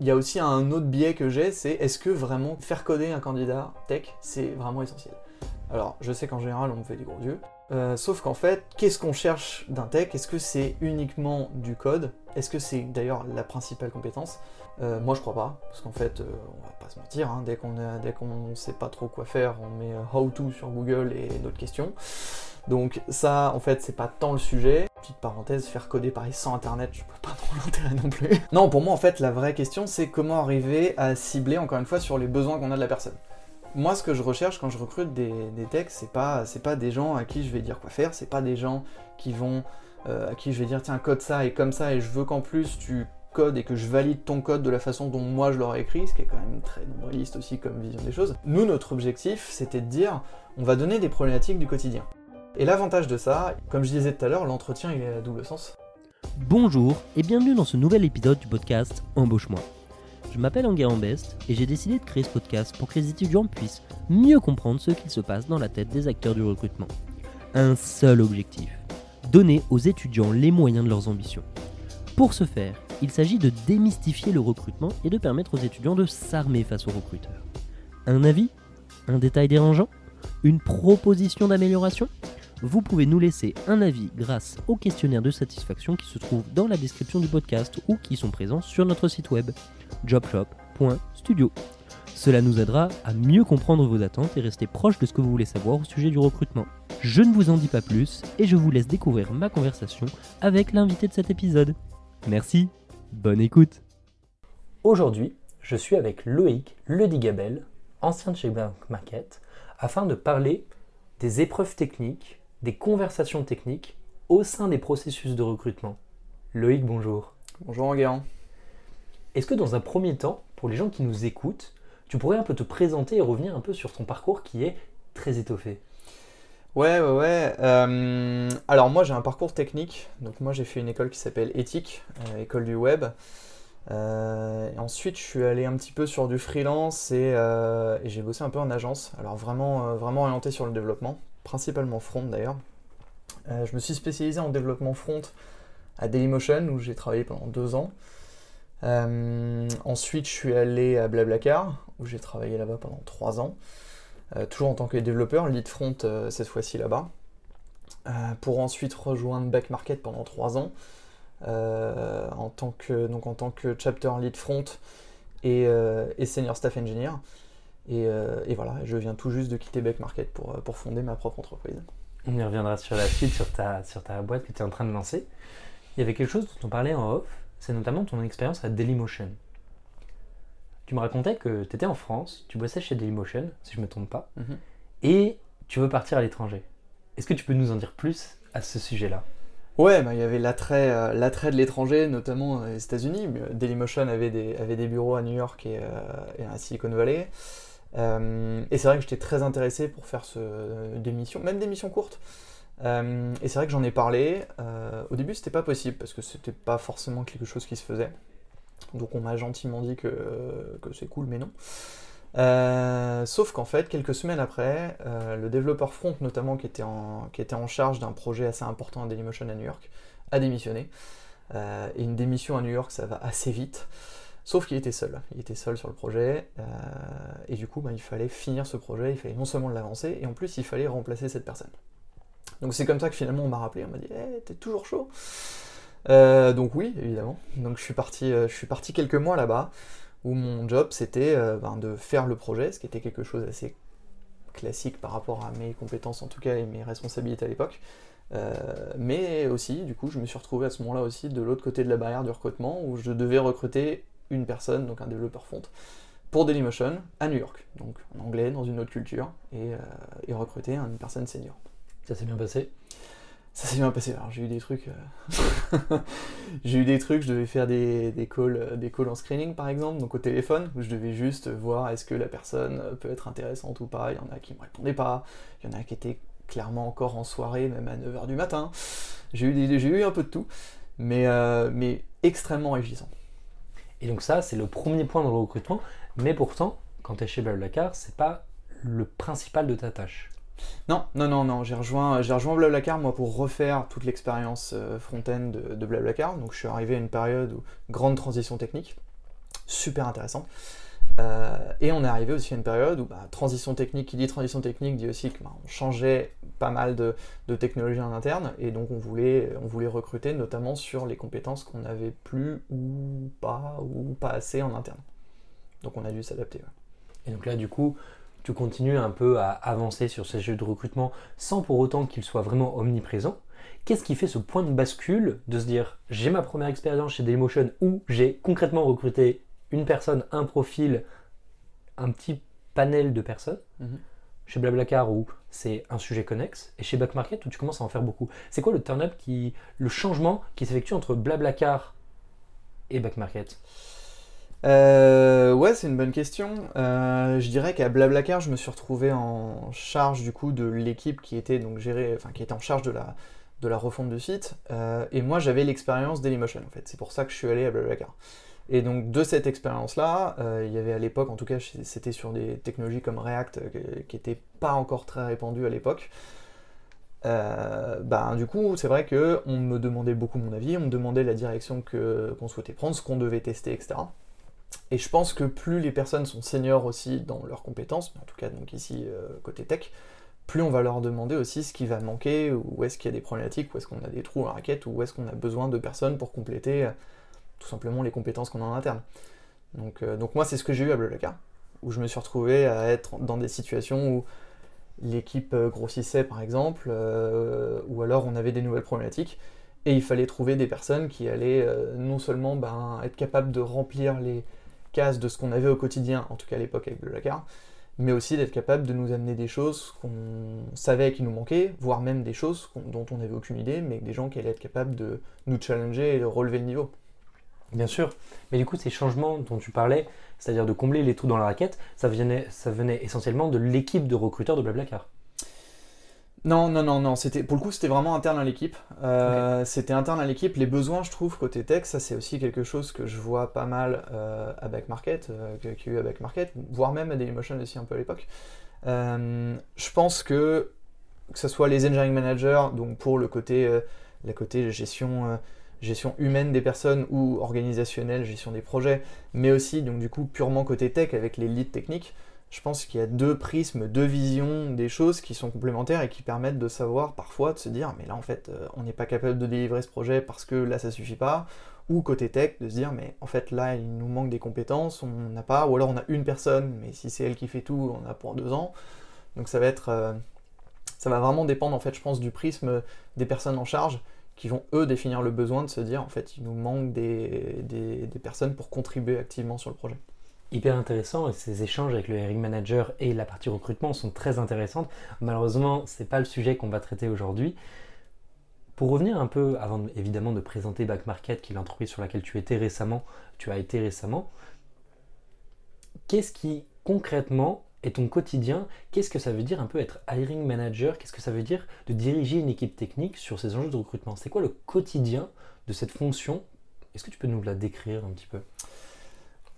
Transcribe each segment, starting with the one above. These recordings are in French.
il y a aussi un autre biais que j'ai, c'est est-ce que vraiment faire coder un candidat tech, c'est vraiment essentiel? Alors, je sais qu'en général, on me fait des gros yeux, euh, sauf qu'en fait, qu'est-ce qu'on cherche d'un tech? Est-ce que c'est uniquement du code? Est-ce que c'est d'ailleurs la principale compétence? Euh, Moi, je crois pas, parce qu'en fait, euh, on va pas se mentir, hein, dès qu'on sait pas trop quoi faire, on met how to sur Google et d'autres questions. Donc ça, en fait, c'est pas tant le sujet. Petite parenthèse, faire coder Paris sans internet, je peux pas trop l'intérêt non plus. non, pour moi, en fait, la vraie question, c'est comment arriver à cibler, encore une fois, sur les besoins qu'on a de la personne. Moi, ce que je recherche quand je recrute des, des techs, c'est pas, pas des gens à qui je vais dire quoi faire, c'est pas des gens qui vont, euh, à qui je vais dire tiens, code ça et comme ça, et je veux qu'en plus tu codes et que je valide ton code de la façon dont moi je l'aurais écrit, ce qui est quand même très nombriliste aussi comme vision des choses. Nous, notre objectif, c'était de dire, on va donner des problématiques du quotidien. Et l'avantage de ça, comme je disais tout à l'heure, l'entretien il est à double sens. Bonjour et bienvenue dans ce nouvel épisode du podcast Embauche-moi. Je m'appelle Enguerrand Best et j'ai décidé de créer ce podcast pour que les étudiants puissent mieux comprendre ce qu'il se passe dans la tête des acteurs du recrutement. Un seul objectif, donner aux étudiants les moyens de leurs ambitions. Pour ce faire, il s'agit de démystifier le recrutement et de permettre aux étudiants de s'armer face aux recruteurs. Un avis? Un détail dérangeant? Une proposition d'amélioration? Vous pouvez nous laisser un avis grâce au questionnaire de satisfaction qui se trouve dans la description du podcast ou qui sont présents sur notre site web jobshop.studio. Cela nous aidera à mieux comprendre vos attentes et rester proche de ce que vous voulez savoir au sujet du recrutement. Je ne vous en dis pas plus et je vous laisse découvrir ma conversation avec l'invité de cet épisode. Merci, bonne écoute. Aujourd'hui, je suis avec Loïc Ledigabel, ancien de chez Bank Market, afin de parler des épreuves techniques des conversations techniques au sein des processus de recrutement. Loïc, bonjour. Bonjour Enguerrand. Est-ce que dans un premier temps, pour les gens qui nous écoutent, tu pourrais un peu te présenter et revenir un peu sur ton parcours qui est très étoffé? Ouais, ouais, ouais. Euh, alors moi j'ai un parcours technique. Donc moi j'ai fait une école qui s'appelle Éthique, euh, école du web. Euh, ensuite je suis allé un petit peu sur du freelance et, et j'ai bossé un peu en agence. Alors vraiment, vraiment orienté sur le développement principalement front d'ailleurs. Euh, je me suis spécialisé en développement front à Dailymotion où j'ai travaillé pendant deux ans. Euh, ensuite, je suis allé à Blablacar où j'ai travaillé là-bas pendant trois ans, euh, toujours en tant que développeur, lead front cette fois-ci là-bas, pour ensuite rejoindre Back Market pendant trois ans en tant que donc en tant que chapter lead front et, et senior staff engineer. Euh, et, voilà, je viens tout juste de quitter Beck Market pour, euh, pour fonder ma propre entreprise. On y reviendra sur la suite, sur ta, sur ta boîte que tu es en train de lancer. Il y avait quelque chose dont on parlait en off, c'est notamment ton expérience à Dailymotion. Tu me racontais que tu étais en France, tu bossais chez Dailymotion, si je ne me trompe pas, mhm. et tu veux partir à l'étranger. Est-ce que tu peux nous en dire plus à ce sujet-là? Ouais, bah, il y avait l'attrait, euh, l'attrait de l'étranger, notamment aux États-Unis. Dailymotion avait des, avait des bureaux à New York et, et à Silicon Valley. Euh, et c'est vrai que j'étais très intéressé pour faire ce, des missions, même des missions courtes. Euh, et c'est vrai que j'en ai parlé. Euh, au début, c'était pas possible parce que c'était pas forcément quelque chose qui se faisait. Donc on m'a gentiment dit que, que c'est cool, mais non. sauf qu'en fait, quelques semaines après, le développeur front, notamment qui était en, qui était en charge d'un projet assez important à Dailymotion à New York, a démissionné. et une démission à New York, ça va assez vite. Sauf qu'il était seul, il était seul sur le projet, euh, et du coup bah, il fallait finir ce projet, il fallait non seulement l'avancer, et en plus il fallait remplacer cette personne. Donc c'est comme ça que finalement on m'a rappelé, on m'a dit hey, t'es toujours chaud euh, Donc oui, évidemment. Donc je suis parti, euh, je suis parti quelques mois là-bas, où mon job c'était ben, de faire le projet, ce qui était quelque chose d'assez classique par rapport à mes compétences en tout cas et mes responsabilités à l'époque. mais aussi, du coup, je me suis retrouvé à ce moment-là aussi de l'autre côté de la barrière du recrutement où je devais recruter une personne, donc un développeur front, pour Dailymotion à New York, donc en anglais, dans une autre culture, et, euh, recruter une personne senior. Ça s'est bien passé? Ça s'est bien passé. Alors j'ai eu des trucs, euh, j'ai eu des trucs. Je devais faire des, des, calls, des calls en screening par exemple, donc au téléphone, où je devais juste voir est-ce que la personne peut être intéressante ou pas. Il y en a qui me répondaient pas, il y en a qui étaient clairement encore en soirée, même à 9h du matin. J'ai eu, j'ai eu un peu de tout, mais, euh, mais extrêmement enrichissant. Et donc ça, c'est le premier point dans le recrutement. Mais pourtant, quand tu es chez Blablacar, c'est pas le principal de ta tâche. Non, non, non, non. J'ai rejoint, rejoint Blablacar moi pour refaire toute l'expérience euh, front-end de, Blablacar. Donc je suis arrivé à une période où grande transition technique. super intéressante. Et on est arrivé aussi à une période où bah, transition technique, qui dit transition technique dit aussi qu'on bah, changeait pas mal de, de, technologies en interne, et donc on voulait, on voulait recruter notamment sur les compétences qu'on n'avait plus ou pas, ou pas assez en interne. Donc on a dû s'adapter. Et donc là, du coup, tu continues un peu à avancer sur ces jeux de recrutement sans pour autant qu'ils soient vraiment omniprésents. Qu'est-ce qui fait ce point de bascule de se dire j'ai ma première expérience chez Dailymotion où j'ai concrètement recruté une personne, un profil, un petit panel de personnes mhm. Chez Blablacar où c'est un sujet connexe et chez Backmarket où tu commences à en faire beaucoup. C'est quoi le turn-up qui, le changement qui s'effectue entre Blablacar et Backmarket euh, ouais, c'est une bonne question. Euh, je dirais qu'à Blablacar, je me suis retrouvé en charge du coup de l'équipe qui était donc gérée, enfin qui était en charge de la, de la refonte du site. Euh, et moi, j'avais l'expérience Dailymotion en fait. C'est pour ça que je suis allé à Blablacar. Et donc de cette expérience-là, il y avait à l'époque, en tout cas, c'était sur des technologies comme React qui n'étaient pas encore très répandues à l'époque. ben, du coup, c'est vrai que on me demandait beaucoup mon avis, on me demandait la direction qu'on souhaitait prendre, ce qu'on devait tester, etc. Et je pense que plus les personnes sont seniors aussi dans leurs compétences, en tout cas donc ici euh, côté tech, plus on va leur demander aussi ce qui va manquer, où est-ce qu'il y a des problématiques, où est-ce qu'on a des trous en raquette, où est-ce qu'on a besoin de personnes pour compléter euh, tout simplement les compétences qu'on a en interne. Donc, euh, donc moi c'est ce que j'ai eu à Blablacar, où je me suis retrouvé à être dans des situations où l'équipe grossissait par exemple, ou alors on avait des nouvelles problématiques, et il fallait trouver des personnes qui allaient non seulement ben, être capables de remplir les, de ce qu'on avait au quotidien, en tout cas à l'époque avec Blablacar, mais aussi d'être capable de nous amener des choses qu'on savait qui nous manquaient, voire même des choses dont on n'avait aucune idée, mais des gens qui allaient être capables de nous challenger et de relever le niveau. Bien sûr, mais du coup ces changements dont tu parlais, c'est-à-dire de combler les trous dans la raquette, ça venait, ça venait essentiellement de l'équipe de recruteurs de Blablacar. Non, non, non, non. C'était pour le coup, c'était vraiment interne à l'équipe. Euh, c'était interne à l'équipe. Les besoins, je trouve, côté tech, ça c'est aussi quelque chose que je vois pas mal euh, à Backmarket, euh, qu'il y a eu à Backmarket, voire même à Dailymotion aussi un peu à l'époque. je pense que que ce soit les engineering managers, donc pour le côté, la côté gestion, gestion humaine des personnes ou organisationnelle, gestion des projets, mais aussi donc du coup purement côté tech avec les leads techniques je pense qu'il y a deux prismes, deux visions des choses qui sont complémentaires et qui permettent de savoir parfois, de se dire, mais là en fait, euh, on n'est pas capable de délivrer ce projet parce que là ça suffit pas, ou côté tech, de se dire, mais en fait là il nous manque des compétences, on n'a pas, ou alors on a une personne, mais si c'est elle qui fait tout, on a pour deux ans. Donc ça va être, euh, ça va vraiment dépendre en fait, je pense, du prisme des personnes en charge qui vont eux définir le besoin de se dire, en fait, il nous manque des, des personnes pour contribuer activement sur le projet hyper intéressant et ces échanges avec le hiring manager et la partie recrutement sont très intéressantes. Malheureusement, c'est pas le sujet qu'on va traiter aujourd'hui. Pour revenir un peu, avant évidemment de présenter Back Market, qui est l'entreprise sur laquelle tu étais récemment, tu as été récemment, qu'est-ce qui concrètement est ton quotidien Qu'est-ce que ça veut dire un peu être hiring manager? Qu'est-ce que ça veut dire de diriger une équipe technique sur ces enjeux de recrutement? C'est quoi le quotidien de cette fonction? Est-ce que tu peux nous la décrire un petit peu?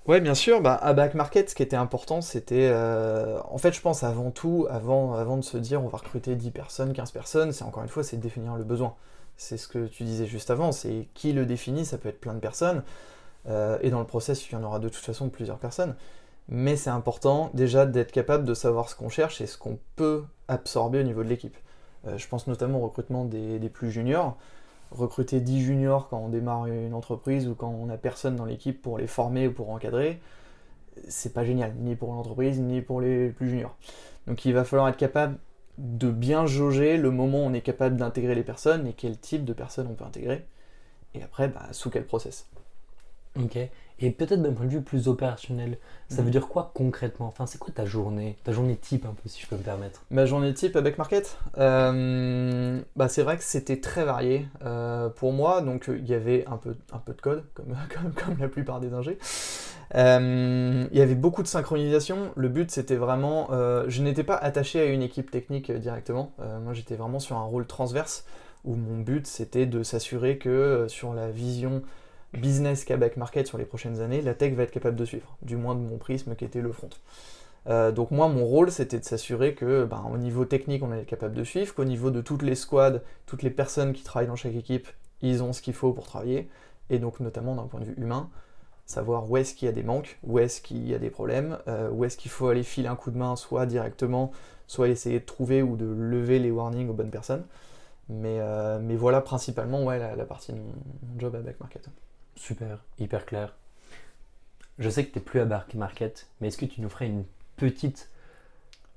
Ouais, bien sûr. Bah, à Back Market, ce qui était important, c'était. Euh, en fait, je pense avant tout, avant, de se dire on va recruter 10 personnes, 15 personnes, c'est encore une fois, c'est définir le besoin. C'est ce que tu disais juste avant, c'est qui le définit, ça peut être plein de personnes. Euh, et dans le process, il y en aura de toute façon plusieurs personnes. Mais c'est important déjà d'être capable de savoir ce qu'on cherche et ce qu'on peut absorber au niveau de l'équipe. Euh, je pense notamment au recrutement des, plus juniors recruter 10 juniors quand on démarre une entreprise ou quand on n'a personne dans l'équipe pour les former ou pour encadrer, c'est pas génial, ni pour l'entreprise, ni pour les plus juniors. Donc il va falloir être capable de bien jauger le moment où on est capable d'intégrer les personnes et quel type de personnes on peut intégrer. Et après, bah, sous quel process. Ok. Et peut-être d'un point de vue plus opérationnel, ça veut mhm. dire quoi concrètement? Enfin, c'est quoi ta journée? Ta journée type, un peu, si je peux me permettre? Ma journée type avec Market euh, bah, C'est vrai que c'était très varié euh, pour moi. Donc, il y avait un peu, un peu de code, comme, comme, la plupart des ingés. Euh, il y avait beaucoup de synchronisation. Le but, c'était vraiment. je n'étais pas attaché à une équipe technique directement. moi, j'étais vraiment sur un rôle transverse où mon but, c'était de s'assurer que sur la vision business back market sur les prochaines années, la tech va être capable de suivre, du moins de mon prisme qui était le front. Euh, donc moi, mon rôle, c'était de s'assurer que, ben, au niveau technique, on est capable de suivre, qu'au niveau de toutes les squads, toutes les personnes qui travaillent dans chaque équipe, ils ont ce qu'il faut pour travailler, et donc notamment d'un point de vue humain, savoir où est-ce qu'il y a des manques, où est-ce qu'il y a des problèmes, euh, où est-ce qu'il faut aller filer un coup de main, soit directement, soit essayer de trouver ou de lever les warnings aux bonnes personnes. Mais, euh, mais voilà principalement ouais, la, partie de mon, job à Back Market. Super, hyper clair. Je sais que tu n'es plus à Back Market, mais est-ce que tu nous ferais une petite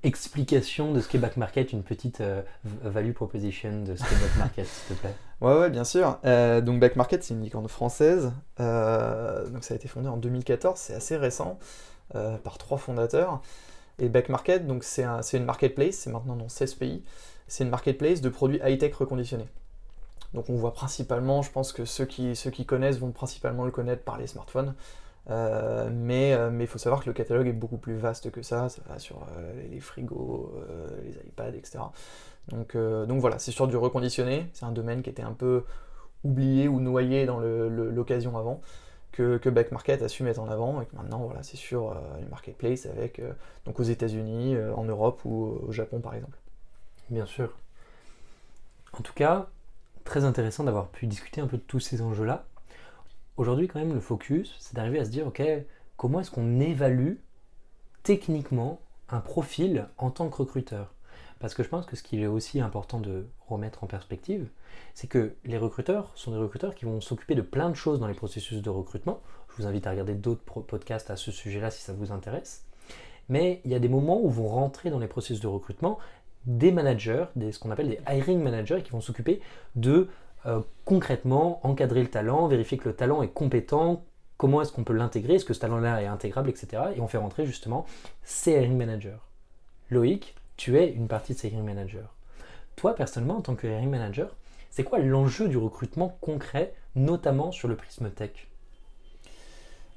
explication de ce qu'est back market, une petite euh, value proposition de ce qu'est back market, s'il te plaît? Ouais, ouais, bien sûr. Euh, donc back market, c'est une licorne française. Euh, donc ça a été fondé en 2014, c'est assez récent, par trois fondateurs. Et back market, donc c'est un, une marketplace, c'est maintenant dans 16 pays. C'est une marketplace de produits high-tech reconditionnés. Donc on voit principalement, je pense que ceux qui, connaissent vont principalement le connaître par les smartphones. Euh, mais euh, il faut savoir que le catalogue est beaucoup plus vaste que ça, ça va sur euh, les frigos, les iPads, etc. Donc, voilà, c'est sur du reconditionné, c'est un domaine qui était un peu oublié ou noyé dans l'occasion avant, que, que Market a su mettre en avant, et que maintenant voilà, c'est sur une marketplace avec, donc aux États-Unis, en Europe ou au Japon par exemple. Bien sûr. En tout cas, très intéressant d'avoir pu discuter un peu de tous ces enjeux-là. Aujourd'hui, quand même, le focus, c'est d'arriver à se dire, ok, comment est-ce qu'on évalue techniquement un profil en tant que recruteur? Parce que je pense que ce qu'il est aussi important de remettre en perspective, c'est que les recruteurs sont des recruteurs qui vont s'occuper de plein de choses dans les processus de recrutement. Je vous invite à regarder d'autres podcasts à ce sujet-là si ça vous intéresse. Mais il y a des moments où vont rentrer dans les processus de recrutement des managers, des, ce qu'on appelle des hiring managers, qui vont s'occuper de euh, concrètement encadrer le talent, vérifier que le talent est compétent, comment est-ce qu'on peut l'intégrer, est-ce que ce talent-là est intégrable, etc. Et on fait rentrer justement ces hiring managers. Loïc, tu es une partie de ces hiring managers. Toi, personnellement, en tant que hiring manager, c'est quoi l'enjeu du recrutement concret, notamment sur le prisme tech?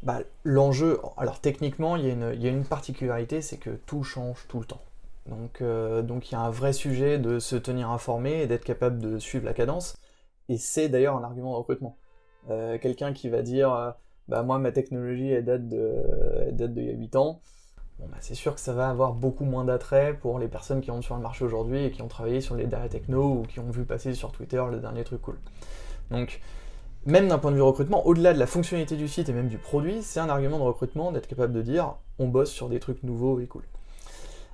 Bah, L'enjeu, alors techniquement, il y, a une, particularité, c'est que tout change tout le temps. Donc, euh, donc il y a un vrai sujet de se tenir informé et d'être capable de suivre la cadence. Et c'est d'ailleurs un argument de recrutement. Euh, quelqu'un qui va dire euh, bah moi ma technologie elle date de date d'il y a 8 ans, bah, c'est sûr que ça va avoir beaucoup moins d'attrait pour les personnes qui rentrent sur le marché aujourd'hui et qui ont travaillé sur les derniers techno ou qui ont vu passer sur Twitter le dernier truc cool. Donc même d'un point de vue recrutement, au-delà de la fonctionnalité du site et même du produit, c'est un argument de recrutement d'être capable de dire on bosse sur des trucs nouveaux et cool.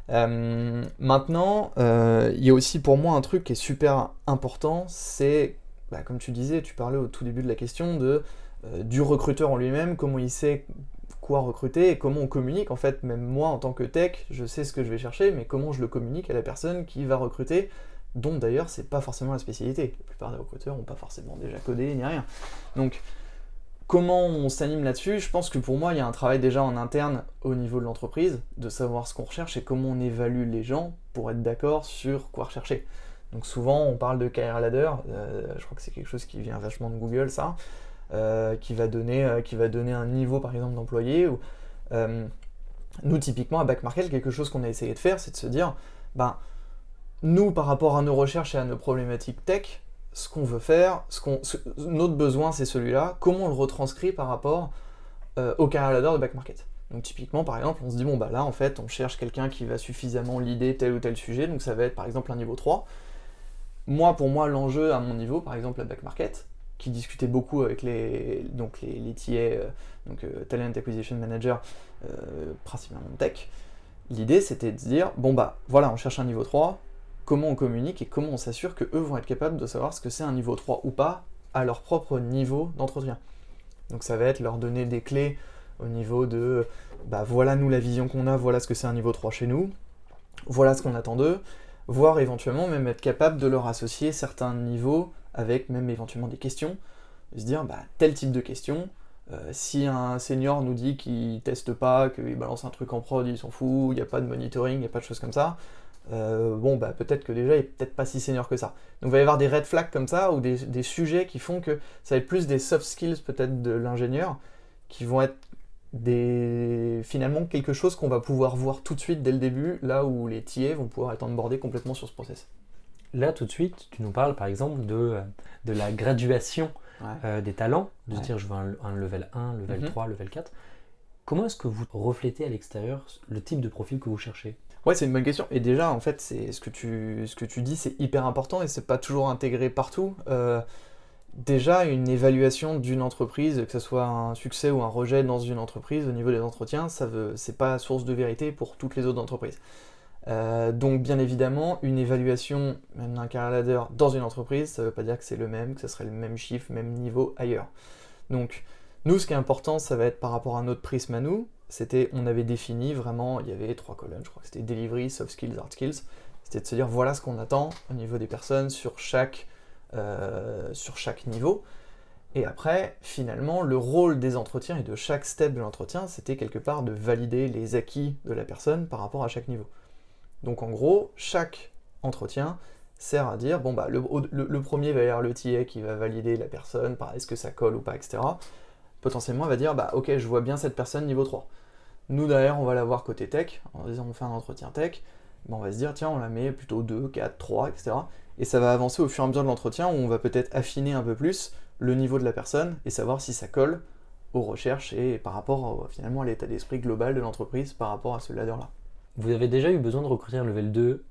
Euh, maintenant, il y a aussi pour moi un truc qui est super important, c'est bah, comme tu disais, tu parlais au tout début de la question euh, du recruteur en lui-même, comment il sait quoi recruter et comment on communique. En fait, même moi en tant que tech, je sais ce que je vais chercher, mais comment je le communique à la personne qui va recruter, dont d'ailleurs c'est pas forcément la spécialité. La plupart des recruteurs n'ont pas forcément déjà codé ni rien. Donc, comment on s'anime là-dessus Je pense que pour moi, il y a un travail déjà en interne au niveau de l'entreprise, de savoir ce qu'on recherche et comment on évalue les gens pour être d'accord sur quoi rechercher. Donc souvent on parle de career ladder, euh, je crois que c'est quelque chose qui vient vachement de Google ça, euh, qui, va donner, euh, qui va donner un niveau par exemple d'employé. nous typiquement à Back Market, quelque chose qu'on a essayé de faire, c'est de se dire, ben, nous par rapport à nos recherches et à nos problématiques tech, ce qu'on veut faire, ce qu'on, notre besoin c'est celui-là, comment on le retranscrit par rapport au career ladder de Back Market? Donc typiquement, par exemple, on se dit, bon, bah là, en fait, on cherche quelqu'un qui va suffisamment l'idée tel ou tel sujet, donc ça va être par exemple un niveau 3 moi, pour moi, l'enjeu à mon niveau, par exemple, la back market, qui discutait beaucoup avec les, donc les, les TA, euh, donc euh, Talent Acquisition Manager, euh, principalement tech, l'idée c'était de dire bon bah voilà, on cherche un niveau 3, comment on communique et comment on s'assure que eux vont être capables de savoir ce que c'est un niveau 3 ou pas à leur propre niveau d'entretien. Donc ça va être leur donner des clés au niveau de bah voilà nous la vision qu'on a, voilà ce que c'est un niveau 3 chez nous, voilà ce qu'on attend d'eux, voire éventuellement même être capable de leur associer certains niveaux avec même éventuellement des questions, se dire bah, tel type de question, euh, si un senior nous dit qu'il teste pas, qu'il balance un truc en prod, il s'en fout, il n'y a pas de monitoring, il n'y a pas de choses comme ça, euh, bon bah peut-être que déjà il est peut-être pas si senior que ça. Donc il va y avoir des red flags comme ça, ou des, des sujets qui font que ça va être plus des soft skills peut-être de l'ingénieur, qui vont être des, finalement quelque chose qu'on va pouvoir voir tout de suite dès le début, là où les TA vont pouvoir être onboardés complètement sur ce process. Là, tout de suite, tu nous parles par exemple de, de la graduation euh, des talents, de dire je veux un, level 1, level 3, mhm. level 4. Comment est-ce que vous reflétez à l'extérieur le type de profil que vous cherchez? Ouais, c'est une bonne question. Et déjà, en fait, c'est ce que tu, ce que tu dis, c'est hyper important et c'est pas toujours intégré partout. Euh, déjà une évaluation d'une entreprise, que ce soit un succès ou un rejet dans une entreprise au niveau des entretiens, ça veut, c'est pas source de vérité pour toutes les autres entreprises. Euh, donc bien évidemment, une évaluation d'un carrière dans une entreprise, ça veut pas dire que c'est le même, que ce serait le même chiffre, même niveau ailleurs. Donc nous, ce qui est important, ça va être par rapport à notre prisme à nous, c'était, on avait défini vraiment, il y avait trois colonnes, je crois c'était delivery, soft skills, hard skills, c'était de se dire voilà ce qu'on attend au niveau des personnes sur chaque, euh, sur chaque niveau. Et après, finalement, le rôle des entretiens et de chaque step de l'entretien, c'était quelque part de valider les acquis de la personne par rapport à chaque niveau. Donc en gros, chaque entretien sert à dire, bon bah le, premier va y avoir le TA qui va valider la personne, est-ce que ça colle ou pas, etc. Potentiellement, elle va dire, bah ok, je vois bien cette personne niveau 3. Nous derrière, on va la voir côté tech, en disant on fait un entretien tech, bah, on va se dire, tiens, on la met plutôt 2, 4, 3, etc. Et ça va avancer au fur et à mesure de l'entretien où on va peut-être affiner un peu plus le niveau de la personne et savoir si ça colle aux recherches et par rapport finalement à l'état d'esprit global de l'entreprise par rapport à ce ladder-là. Vous avez déjà eu besoin de recruter un level 2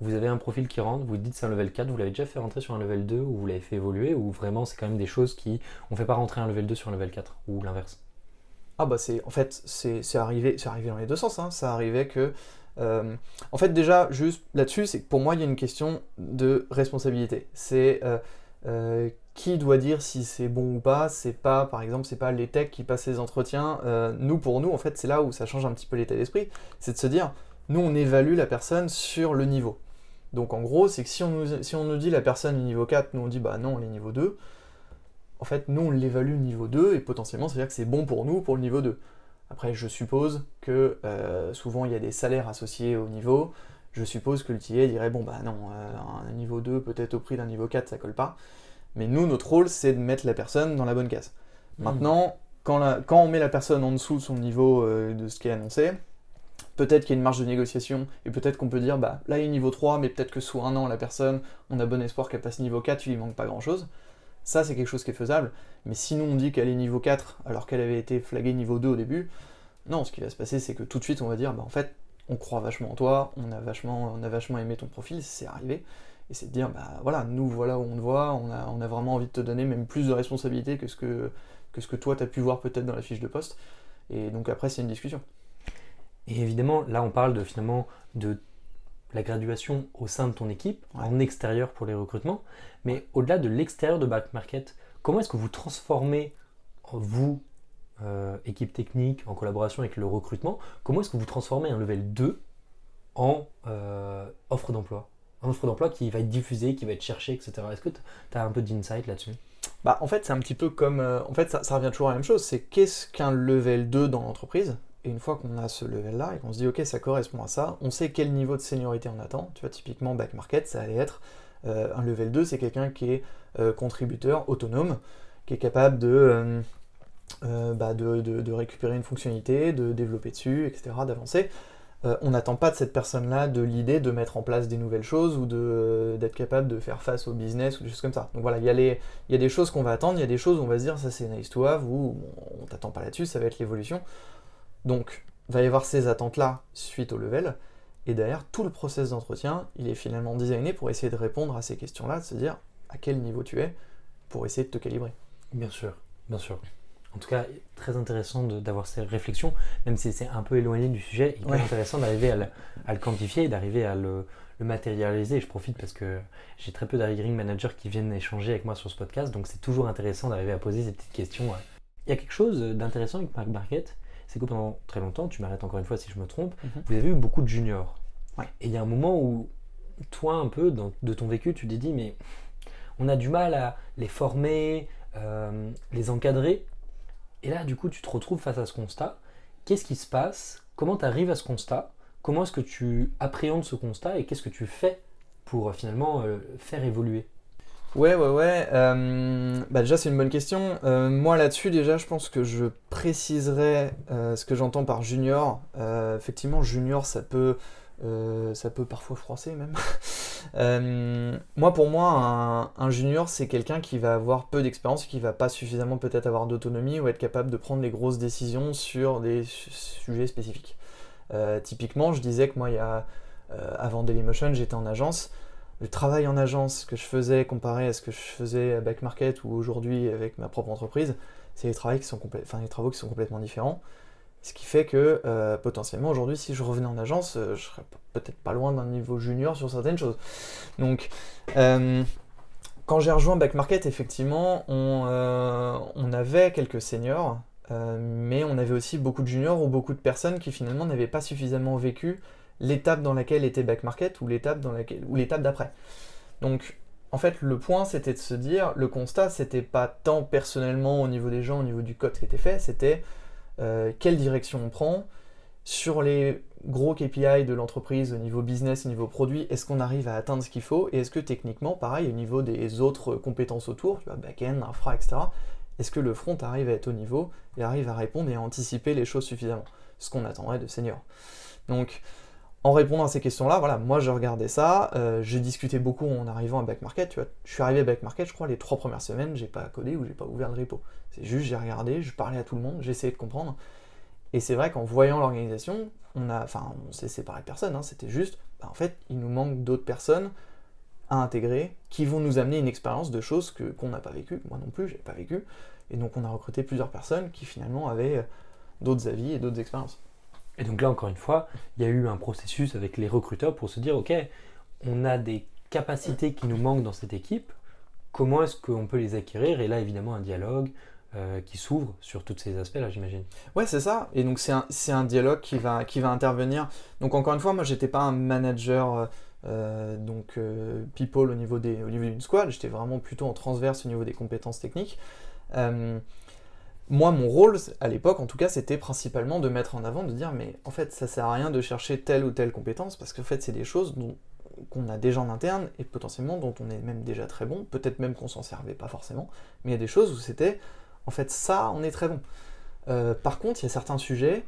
Vous avez un profil qui rentre, vous dites c'est un level 4, vous l'avez déjà fait rentrer sur un level 2 ou vous l'avez fait évoluer ou vraiment c'est quand même des choses qui on fait pas rentrer un level 2 sur un level 4 ou l'inverse? Ah bah c'est en fait c'est arrivé arrivé dans les deux sens hein. ça arrivait que euh, en fait déjà juste là-dessus c'est que pour moi il y a une question de responsabilité c'est euh, euh, qui doit dire si c'est bon ou pas C'est pas, par exemple, c'est pas les techs qui passent les entretiens. Nous, pour nous, en fait, c'est là où ça change un petit peu l'état d'esprit. C'est de se dire, nous, on évalue la personne sur le niveau. Donc, en gros, c'est que si on, nous, si on nous dit la personne est niveau 4, nous on dit bah non, elle est niveau 2. En fait, nous, on l'évalue niveau 2 et potentiellement, c'est-à-dire que c'est bon pour nous pour le niveau 2. Après, je suppose que euh, souvent il y a des salaires associés au niveau. Je suppose que le dirait bon bah non, un niveau 2 peut-être au prix d'un niveau 4 ça colle pas. Mais nous, notre rôle, c'est de mettre la personne dans la bonne case. Hmm. Maintenant, quand, on met la personne en dessous de son niveau euh, de ce qui est annoncé, peut-être qu'il y a une marge de négociation, et peut-être qu'on peut dire, bah là il est niveau 3, mais peut-être que sous un an, la personne, on a bon espoir qu'elle passe niveau 4, il lui manque pas grand-chose. Ça, c'est quelque chose qui est faisable. Mais sinon, on dit qu'elle est niveau 4, alors qu'elle avait été flaguée niveau 2 au début, non, ce qui va se passer, c'est que tout de suite, on va dire, bah en fait, on croit vachement en toi, on a vachement, on a vachement aimé ton profil, c'est arrivé et c'est de dire, bah voilà, nous voilà où on te voit, on a, vraiment envie de te donner même plus de responsabilités que ce que, que, ce que toi tu as pu voir peut-être dans la fiche de poste. Et donc après, c'est une discussion. Et évidemment, là, on parle de finalement de la graduation au sein de ton équipe, en extérieur pour les recrutements. Mais au-delà de l'extérieur de Back Market, comment est-ce que vous transformez, vous, euh, équipe technique, en collaboration avec le recrutement, comment est-ce que vous transformez un level 2 en euh, offre d'emploi? Un offre d'emploi qui va être diffusé, qui va être cherché, etc. Est-ce que tu as un peu d'insight là-dessus? Bah, En fait, c'est un petit peu comme. Euh, en fait, ça, revient toujours à la même chose. C'est qu'est-ce qu'un level 2 dans l'entreprise? Et une fois qu'on a ce level-là et qu'on se dit, OK, ça correspond à ça, on sait quel niveau de seniorité on attend. Tu vois, typiquement, back market, ça allait être euh, un level 2, c'est quelqu'un qui est euh, contributeur autonome, qui est capable de. Bah, de, de, récupérer une fonctionnalité, de développer dessus, etc., d'avancer. Euh, on n'attend pas de cette personne-là de l'idée de mettre en place des nouvelles choses ou d'être capable de faire face au business ou des choses comme ça. Donc voilà, il y, a des choses qu'on va attendre, il y a des choses où on va se dire ça c'est nice to have ou on t'attend pas là-dessus, ça va être l'évolution. Donc il va y avoir ces attentes-là suite au level. Et derrière, tout le process d'entretien, il est finalement designé pour essayer de répondre à ces questions-là, de se dire à quel niveau tu es pour essayer de te calibrer. Bien sûr, bien sûr en tout cas très intéressant d'avoir ces réflexions, même si c'est un peu éloigné du sujet, il est intéressant d'arriver à, le quantifier, d'arriver à le, matérialiser. je profite parce que j'ai très peu d'hiring managers qui viennent échanger avec moi sur ce podcast, donc c'est toujours intéressant d'arriver à poser ces petites questions. Il y a quelque chose d'intéressant avec Mark Barquette, c'est que pendant très longtemps, tu m'arrêtes encore une fois si je me trompe, mhm. vous avez eu beaucoup de juniors. Et il y a un moment où toi un peu de ton vécu, tu t'es dit mais on a du mal à les former, euh, les encadrer et là, du coup, tu te retrouves face à ce constat. Qu'est-ce qui se passe? Comment tu arrives à ce constat? Comment est-ce que tu appréhendes ce constat? Et qu'est-ce que tu fais pour euh, finalement euh, faire évoluer? Ouais, ouais, ouais. Euh, bah déjà, c'est une bonne question. moi, là-dessus, déjà, je pense que je préciserai ce que j'entends par junior. effectivement, junior, ça peut euh, ça peut parfois froisser même. Euh, moi, pour moi, un, junior, c'est quelqu'un qui va avoir peu d'expérience, qui va pas suffisamment peut-être avoir d'autonomie ou être capable de prendre les grosses décisions sur des sujets spécifiques. Euh, typiquement, je disais que moi, il y a, avant Dailymotion, j'étais en agence. Le travail en agence que je faisais comparé à ce que je faisais à Back Market ou aujourd'hui avec ma propre entreprise, c'est des, travaux qui sont enfin, travaux qui sont complètement différents. Ce qui fait que euh, potentiellement aujourd'hui, si je revenais en agence, euh, je serais peut-être pas loin d'un niveau junior sur certaines choses. Donc, euh, quand j'ai rejoint Back Market, effectivement, on, on avait quelques seniors, mais on avait aussi beaucoup de juniors ou beaucoup de personnes qui finalement n'avaient pas suffisamment vécu l'étape dans laquelle était Back Market ou l'étape dans laquelle ou l'étape d'après. Donc en fait, le point, c'était de se dire, le constat, c'était pas tant personnellement au niveau des gens, au niveau du code qui était fait, c'était euh, quelle direction on prend sur les gros KPI de l'entreprise au niveau business, au niveau produit, est-ce qu'on arrive à atteindre ce qu'il faut et est-ce que techniquement, pareil, au niveau des autres compétences autour, tu vois, back-end, infra, etc., est-ce que le front arrive à être au niveau et arrive à répondre et à anticiper les choses suffisamment? Ce qu'on attendrait de senior. Donc, en répondant à ces questions-là, voilà, moi je regardais ça, euh, j'ai discuté beaucoup en arrivant à Back Market, tu vois, je suis arrivé à Back Market, je crois, les trois premières semaines, j'ai pas codé ou j'ai pas ouvert le repo. C'est juste, j'ai regardé, je parlais à tout le monde, j'ai essayé de comprendre. Et c'est vrai qu'en voyant l'organisation, on a, enfin, on s'est séparé de personne, hein, c'était juste, bah, en fait, il nous manque d'autres personnes à intégrer qui vont nous amener une expérience de choses que, qu'on n'a pas vécues, moi non plus, j'ai pas vécu. Et donc on a recruté plusieurs personnes qui finalement avaient euh, d'autres avis et d'autres expériences. Et donc là, encore une fois, il y a eu un processus avec les recruteurs pour se dire, OK, on a des capacités qui nous manquent dans cette équipe, comment est-ce qu'on peut les acquérir? Et là, évidemment, un dialogue euh, qui s'ouvre sur tous ces aspects-là, j'imagine. Ouais, c'est ça. Et donc, c'est un, un, dialogue qui va, qui va intervenir. Donc, encore une fois, moi, j'étais pas un manager. Euh, donc euh, people au niveau des au niveau d'une squad j'étais vraiment plutôt en transverse au niveau des compétences techniques moi, mon rôle, à l'époque, en tout cas, c'était principalement de mettre en avant, de dire, mais en fait, ça sert à rien de chercher telle ou telle compétence, parce qu'en fait, c'est des choses qu'on a déjà en interne, et potentiellement dont on est même déjà très bon, peut-être même qu'on s'en servait pas forcément, mais il y a des choses où c'était, en fait, ça, on est très bon. Euh, par contre, il y a certains sujets,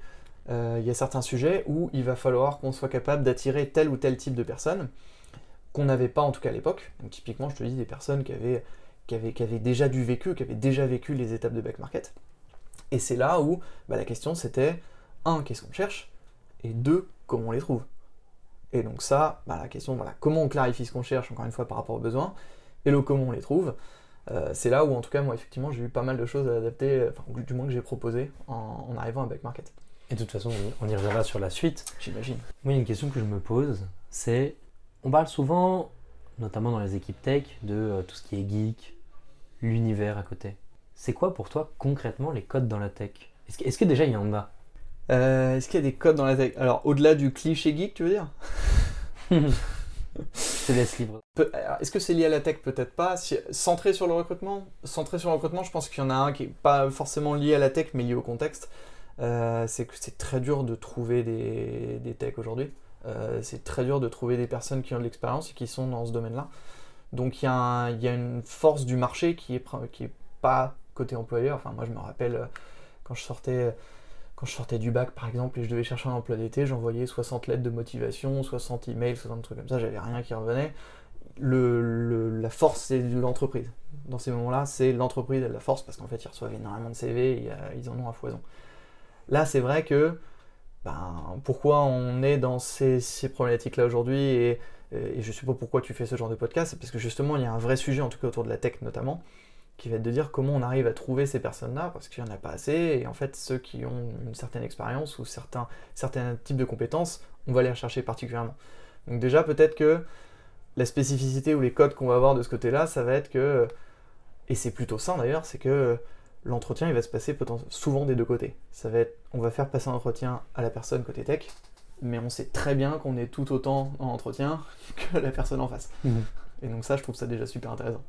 euh, il y a certains sujets où il va falloir qu'on soit capable d'attirer tel ou tel type de personnes, qu'on n'avait pas en tout cas à l'époque. Donc typiquement, je te dis des personnes qui avaient, qui avaient, qui avaient déjà du vécu, qui avaient déjà vécu les étapes de back market. Et c'est là où bah, la question c'était, un, qu'est-ce qu'on cherche? Et deux, comment on les trouve? Et donc ça, bah, la question, voilà, comment on clarifie ce qu'on cherche, encore une fois, par rapport aux besoins, et le comment on les trouve, euh, c'est là où, en tout cas, moi, effectivement, j'ai eu pas mal de choses à adapter, enfin, du moins que j'ai proposé en, arrivant à Back Market. Et de toute façon, on y reviendra sur la suite. J'imagine. Moi, il y a une question que je me pose, c'est, on parle souvent, notamment dans les équipes tech, de euh, tout ce qui est geek, l'univers à côté. C'est quoi pour toi concrètement les codes dans la tech? Est-ce que, déjà il y en a euh, Est-ce qu'il y a des codes dans la tech? Alors au-delà du cliché geek, tu veux dire? Je te laisse libre. Est-ce que c'est lié à la tech? Peut-être pas. centré sur le recrutement? Centré sur le recrutement, je pense qu'il y en a un qui n'est pas forcément lié à la tech, mais lié au contexte. Euh, c'est que c'est très dur de trouver des, des techs aujourd'hui. Euh, c'est très dur de trouver des personnes qui ont de l'expérience et qui sont dans ce domaine-là. Donc il y, y, a une force du marché qui est, qui est pas côté employeur. Enfin, moi, je me rappelle euh, quand je sortais quand je sortais du bac par exemple et je devais chercher un emploi d'été, j'envoyais 60 lettres de motivation, 60 emails, 60 trucs comme ça, j'avais rien qui revenait. Le, la force c'est de l'entreprise. Dans ces moments-là, c'est l'entreprise et la force parce qu'en fait ils reçoivent énormément de CV, ils en ont à foison. Là, c'est vrai que ben, pourquoi on est dans ces, problématiques-là aujourd'hui et, et, je sais pas pourquoi tu fais ce genre de podcast, c'est parce que justement il y a un vrai sujet, en tout cas autour de la tech notamment, qui va être de dire comment on arrive à trouver ces personnes-là, parce qu'il n'y en a pas assez, et en fait, ceux qui ont une certaine expérience ou certains, certains types de compétences, on va les rechercher particulièrement. Donc déjà, peut-être que la spécificité ou les codes qu'on va avoir de ce côté-là, ça va être que, et c'est plutôt sain d'ailleurs, c'est que l'entretien, il va se passer souvent des deux côtés. Ça va être, on va faire passer un entretien à la personne côté tech, mais on sait très bien qu'on est tout autant en entretien que la personne en face. Mmh. Et donc ça, je trouve ça déjà super intéressant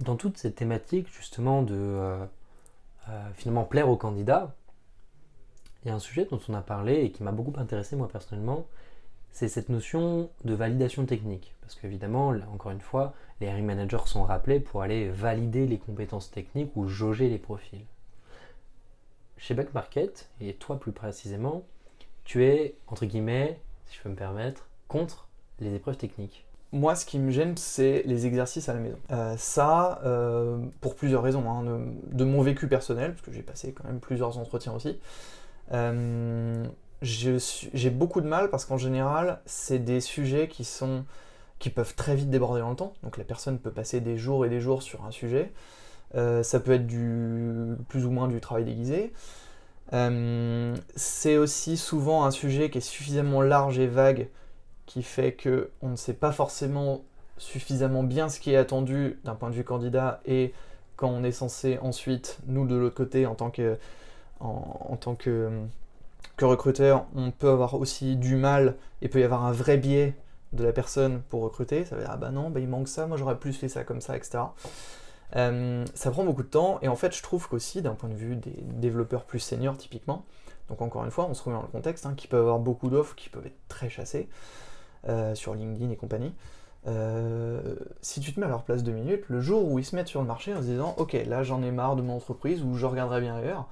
dans toute cette thématique justement de euh, euh, finalement plaire aux candidats, il y a un sujet dont on a parlé et qui m'a beaucoup intéressé moi personnellement, c'est cette notion de validation technique. Parce qu'évidemment, encore une fois, les hiring managers sont rappelés pour aller valider les compétences techniques ou jauger les profils. Chez Back Market, et toi plus précisément, tu es, entre guillemets, si je peux me permettre, contre les épreuves techniques moi, ce qui me gêne, c'est les exercices à la maison. Euh, ça, euh, pour plusieurs raisons. Hein, de, mon vécu personnel, parce que j'ai passé quand même plusieurs entretiens aussi. Euh, j'ai beaucoup de mal parce qu'en général, c'est des sujets qui sont qui peuvent très vite déborder dans le temps. Donc la personne peut passer des jours et des jours sur un sujet. Ça peut être du plus ou moins du travail déguisé. C'est aussi souvent un sujet qui est suffisamment large et vague qui fait que on ne sait pas forcément suffisamment bien ce qui est attendu d'un point de vue candidat et quand on est censé ensuite, nous de l'autre côté, en tant que, en, tant que, que recruteur, on peut avoir aussi du mal et peut y avoir un vrai biais de la personne pour recruter. Ça veut dire, ah bah non, bah il manque ça, moi j'aurais plus fait ça comme ça, etc. Euh, ça prend beaucoup de temps et en fait je trouve qu'aussi d'un point de vue des développeurs plus seniors typiquement, donc encore une fois on se remet dans le contexte, hein, qui peuvent avoir beaucoup d'offres qui peuvent être très chassées euh, sur LinkedIn et compagnie, euh, si tu te mets à leur place deux minutes, le jour où ils se mettent sur le marché en se disant ok là j'en ai marre de mon entreprise ou je regarderai bien ailleurs,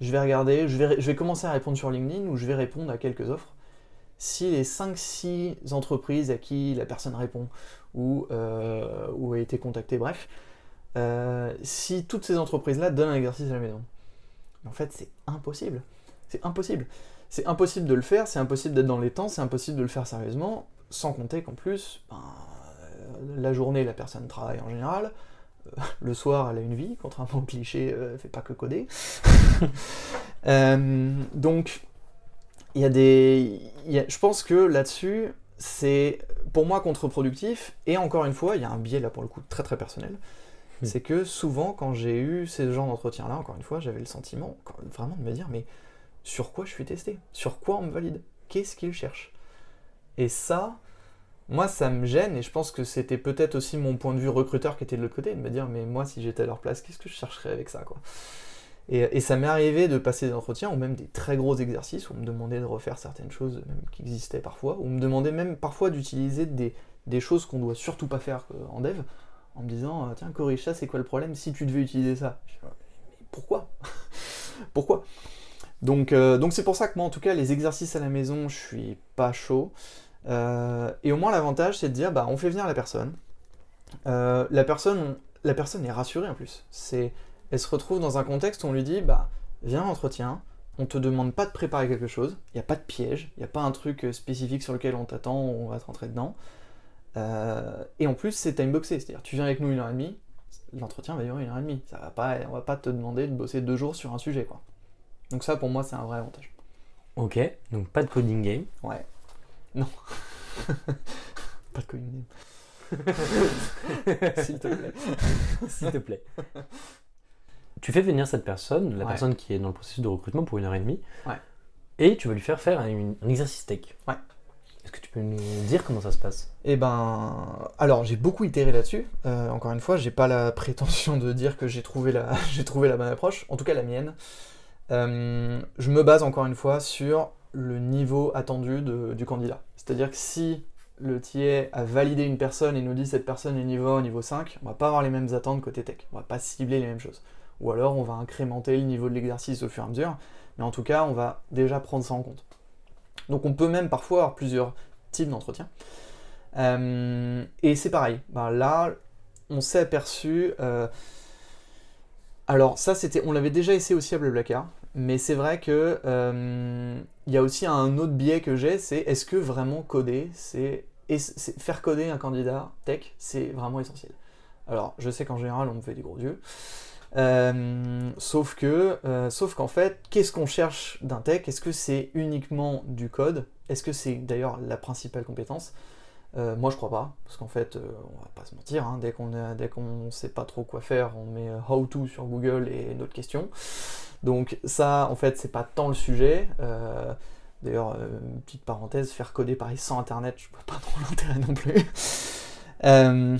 je vais regarder, je vais, je vais commencer à répondre sur LinkedIn ou je vais répondre à quelques offres. Si les 5-6 entreprises à qui la personne répond ou, ou a été contactée, bref, euh, si toutes ces entreprises-là donnent un exercice à la maison. En fait, c'est impossible. C'est impossible. C'est impossible de le faire, c'est impossible d'être dans les temps, c'est impossible de le faire sérieusement, sans compter qu'en plus, ben, euh, la journée, la personne travaille en général, euh, le soir, elle a une vie, contrairement au cliché, elle fait pas que coder. donc, il y a des. je pense que là-dessus, c'est pour moi contre-productif, et encore une fois, il y a un biais là pour le coup très très personnel. Hmm. c'est que souvent, quand j'ai eu ces genres d'entretien-là, encore une fois, j'avais le sentiment vraiment de me dire, mais sur quoi je suis testé? Sur quoi on me valide? Qu'est-ce qu'ils cherchent? Et ça, moi, ça me gêne, et je pense que c'était peut-être aussi mon point de vue recruteur qui était de l'autre côté, de me dire, mais moi, si j'étais à leur place, qu'est-ce que je chercherais avec ça quoi? Et, ça m'est arrivé de passer des entretiens, ou même des très gros exercices, où on me demandait de refaire certaines choses même qui existaient parfois, ou on me demandait même parfois d'utiliser des, choses qu'on doit surtout pas faire euh, en dev, en me disant euh, tiens corrige c'est quoi le problème si tu devais utiliser ça? Mais pourquoi? Pourquoi? Donc euh, donc c'est pour ça que moi en tout cas les exercices à la maison je suis pas chaud euh, et au moins l'avantage c'est de dire bah on fait venir la personne la personne la personne est rassurée en plus c'est elle se retrouve dans un contexte où on lui dit bah viens à l'entretien on te demande pas de préparer quelque chose, il n'y a pas de piège, il n'y a pas un truc spécifique sur lequel on t'attend, on va te rentrer dedans. Euh, et en plus, c'est timeboxé, c'est-à-dire tu viens avec nous une heure et demie, l'entretien va durer une heure et demie. Ça va pas, on va pas te demander de bosser deux jours sur un sujet, quoi. Donc ça, pour moi, c'est un vrai avantage. Ok, donc pas de coding game. Ouais. Non. pas de game. S'il te plaît. S'il te plaît. Tu fais venir cette personne, la personne qui est dans le processus de recrutement pour une heure et demie, ouais. et tu vas lui faire faire un, un exercice tech. Ouais. Est-ce que tu peux nous dire comment ça se passe? Eh ben, alors j'ai beaucoup itéré là-dessus. Euh, encore une fois, j'ai pas la prétention de dire que j'ai trouvé la, j'ai trouvé la bonne approche, en tout cas la mienne. Euh, je me base encore une fois sur le niveau attendu du candidat. C'est-à-dire que si le TIE a validé une personne et nous dit cette personne est niveau niveau 5, on va pas avoir les mêmes attentes côté tech. On va pas cibler les mêmes choses. Ou alors on va incrémenter le niveau de l'exercice au fur et à mesure. Mais en tout cas, on va déjà prendre ça en compte. Donc on peut même parfois avoir plusieurs types d'entretiens. Euh, et c'est pareil. Ben là, on s'est aperçu. Euh, alors ça, c'était, on l'avait déjà essayé aussi à Blablacar, mais c'est vrai que euh, il y a aussi un autre biais que j'ai, c'est est-ce que vraiment coder, c'est, faire coder un candidat tech, c'est vraiment essentiel. Alors, je sais qu'en général, on me fait des gros yeux. Euh, sauf que, euh, sauf qu'en fait, qu'est-ce qu'on cherche d'un tech? Est-ce que c'est uniquement du code? Est-ce que c'est d'ailleurs la principale compétence? Moi, je crois pas, parce qu'en fait, on va pas se mentir. Hein, dès qu'on dès qu'on sait pas trop quoi faire, on met how to sur Google et notre question. Donc ça, en fait, c'est pas tant le sujet. D'ailleurs, petite parenthèse, faire coder pareil sans Internet, je vois pas trop l'intérêt non plus.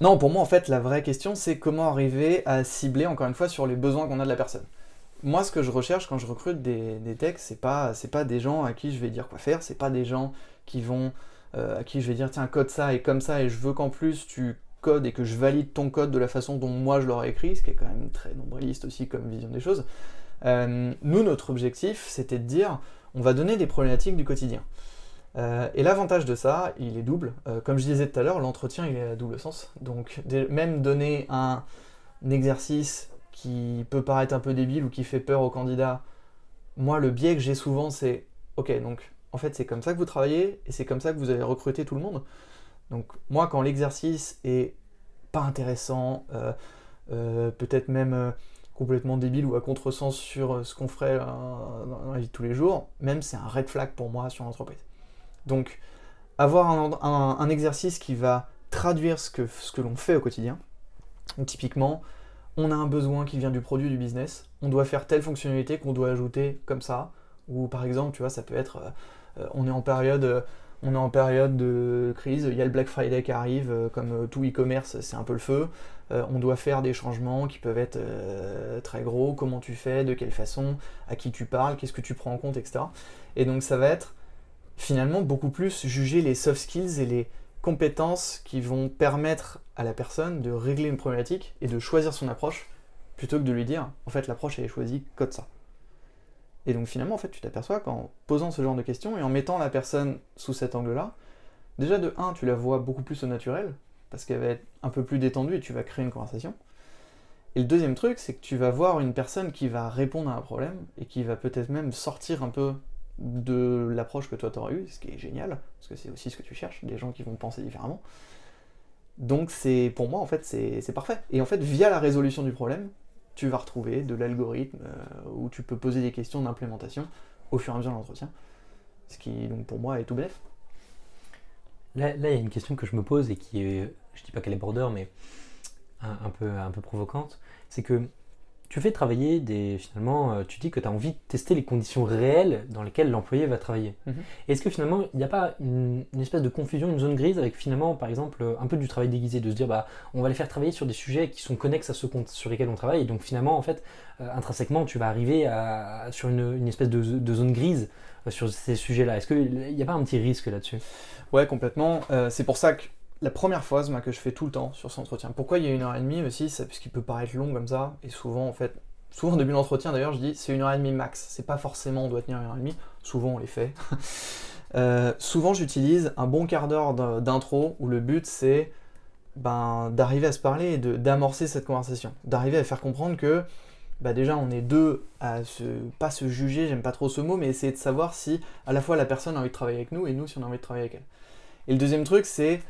Non, pour moi, en fait, la vraie question, c'est comment arriver à cibler, encore une fois, sur les besoins qu'on a de la personne. Moi, ce que je recherche quand je recrute des, des techs, c'est pas, pas des gens à qui je vais dire quoi faire, c'est pas des gens qui vont, euh, à qui je vais dire, tiens, code ça et comme ça, et je veux qu'en plus tu et que je valide ton code de la façon dont moi je l'aurais écrit, ce qui est quand même très nombriliste aussi comme vision des choses. Euh, nous, notre objectif, c'était de dire, on va donner des problématiques du quotidien. Euh, et l'avantage de ça, il est double. Euh, comme je disais tout à l'heure, l'entretien, il est à double sens. Donc, même donner un, exercice qui peut paraître un peu débile ou qui fait peur au candidat, moi, le biais que j'ai souvent, c'est ok, donc en fait, c'est comme ça que vous travaillez et c'est comme ça que vous allez recruter tout le monde. Donc moi, quand l'exercice est pas intéressant, euh, euh, peut-être même complètement débile ou à contresens sur ce qu'on ferait dans la vie de tous les jours, même c'est un red flag pour moi sur l'entreprise. Donc avoir un, exercice qui va traduire ce que, ce que l'on fait au quotidien. typiquement, on a un besoin qui vient du produit du business, on doit faire telle fonctionnalité qu'on doit ajouter comme ça, ou par exemple, tu vois, ça peut être, on est en période on est en période de crise, il y a le Black Friday qui arrive, euh, comme euh, tout e-commerce, c'est un peu le feu. Euh, on doit faire des changements qui peuvent être très gros, comment tu fais, de quelle façon, à qui tu parles, qu'est-ce que tu prends en compte, etc. Et donc ça va être finalement beaucoup plus juger les soft skills et les compétences qui vont permettre à la personne de régler une problématique et de choisir son approche, plutôt que de lui dire, en fait l'approche elle est choisie, code ça. Et donc finalement, en fait, tu t'aperçois qu'en posant ce genre de questions et en mettant la personne sous cet angle-là, déjà de 1, tu la vois beaucoup plus au naturel, parce qu'elle va être un peu plus détendue et tu vas créer une conversation. Et le deuxième truc, c'est que tu vas voir une personne qui va répondre à un problème et qui va peut-être même sortir un peu de l'approche que toi t'aurais eu, ce qui est génial, parce que c'est aussi ce que tu cherches, des gens qui vont penser différemment. Donc c'est pour moi en fait c'est parfait. Et en fait via la résolution du problème, tu vas retrouver de l'algorithme euh, où tu peux poser des questions d'implémentation au fur et à mesure de l'entretien. Ce qui, donc, pour moi, est tout bref. Là, il y a une question que je me pose et qui est, je dis pas qu'elle est border, mais un, peu, un peu provocante. C'est que tu fais travailler des. Finalement, euh, tu dis que tu as envie de tester les conditions réelles dans lesquelles l'employé va travailler. Mhm. Est-ce que finalement, il n'y a pas une, espèce de confusion, une zone grise avec finalement, par exemple, un peu du travail déguisé, de se dire, bah, on va les faire travailler sur des sujets qui sont connexes à ceux sur lesquels on travaille, et donc finalement, en fait, euh, intrinsèquement, tu vas arriver à, sur une, espèce de, zone grise euh, sur ces sujets-là. Est-ce qu'il n'y a pas un petit risque là-dessus? Ouais, complètement. c'est pour ça que la première phase que je fais tout le temps sur cet entretien. Pourquoi il y a une heure et demie aussi Parce qu'il peut paraître long comme ça, et souvent en fait, souvent au début de l'entretien d'ailleurs, je dis c'est une heure et demie max. C'est pas forcément on doit tenir une heure et demie. Souvent on les fait. Euh, souvent j'utilise un bon quart d'heure d'intro où le but c'est ben, d'arriver à se parler et d'amorcer cette conversation, d'arriver à faire comprendre que bah déjà on est deux à se, pas se juger, j'aime pas trop ce mot, mais essayer de savoir si à la fois la personne a envie de travailler avec nous et nous si on a envie de travailler avec elle. Et le deuxième truc c'est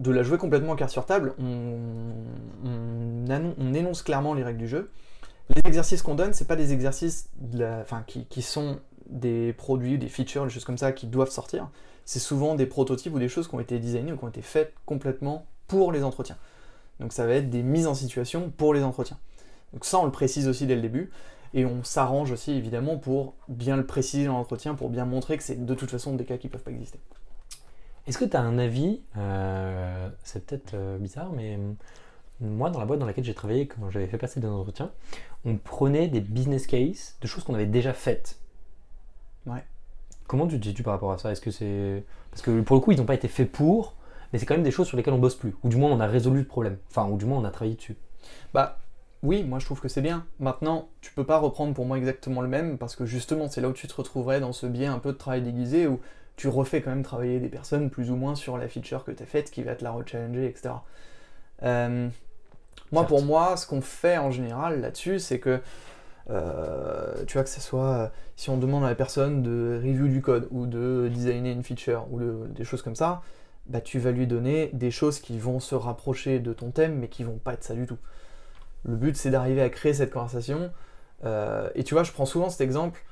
de la jouer complètement en carte sur table, on, énonce clairement les règles du jeu. Les exercices qu'on donne, c'est pas des exercices qui, sont des produits, des features, des choses comme ça qui doivent sortir. C'est souvent des prototypes ou des choses qui ont été designées ou qui ont été faites complètement pour les entretiens. Donc ça va être des mises en situation pour les entretiens. Donc ça, on le précise aussi dès le début. Et on s'arrange aussi évidemment pour bien le préciser dans l'entretien, pour bien montrer que c'est de toute façon des cas qui ne peuvent pas exister. Est-ce que tu as un avis euh, C'est peut-être euh, bizarre, mais euh, moi, dans la boîte dans laquelle j'ai travaillé, quand j'avais fait passer des entretiens, on prenait des business cases de choses qu'on avait déjà faites. Ouais. Comment tu te dis-tu par rapport à ça? Est-ce que c'est. Parce que pour le coup, ils n'ont pas été faits pour, mais c'est quand même des choses sur lesquelles on bosse plus. Ou du moins, on a résolu le problème. Enfin, ou du moins, on a travaillé dessus. Bah, oui, moi je trouve que c'est bien. Maintenant, tu peux pas reprendre pour moi exactement le même, parce que justement, c'est là où tu te retrouverais dans ce biais un peu de travail déguisé, où tu refais quand même travailler des personnes plus ou moins sur la feature que tu as faite, qui va te la rechallenger, etc. Euh, moi, pour moi, ce qu'on fait en général là-dessus, c'est que, euh, tu vois, que ce soit, euh, si on demande à la personne de review du code, ou de designer une feature, ou des choses comme ça, bah, tu vas lui donner des choses qui vont se rapprocher de ton thème, mais qui vont pas être ça du tout. Le but, c'est d'arriver à créer cette conversation. et tu vois, je prends souvent cet exemple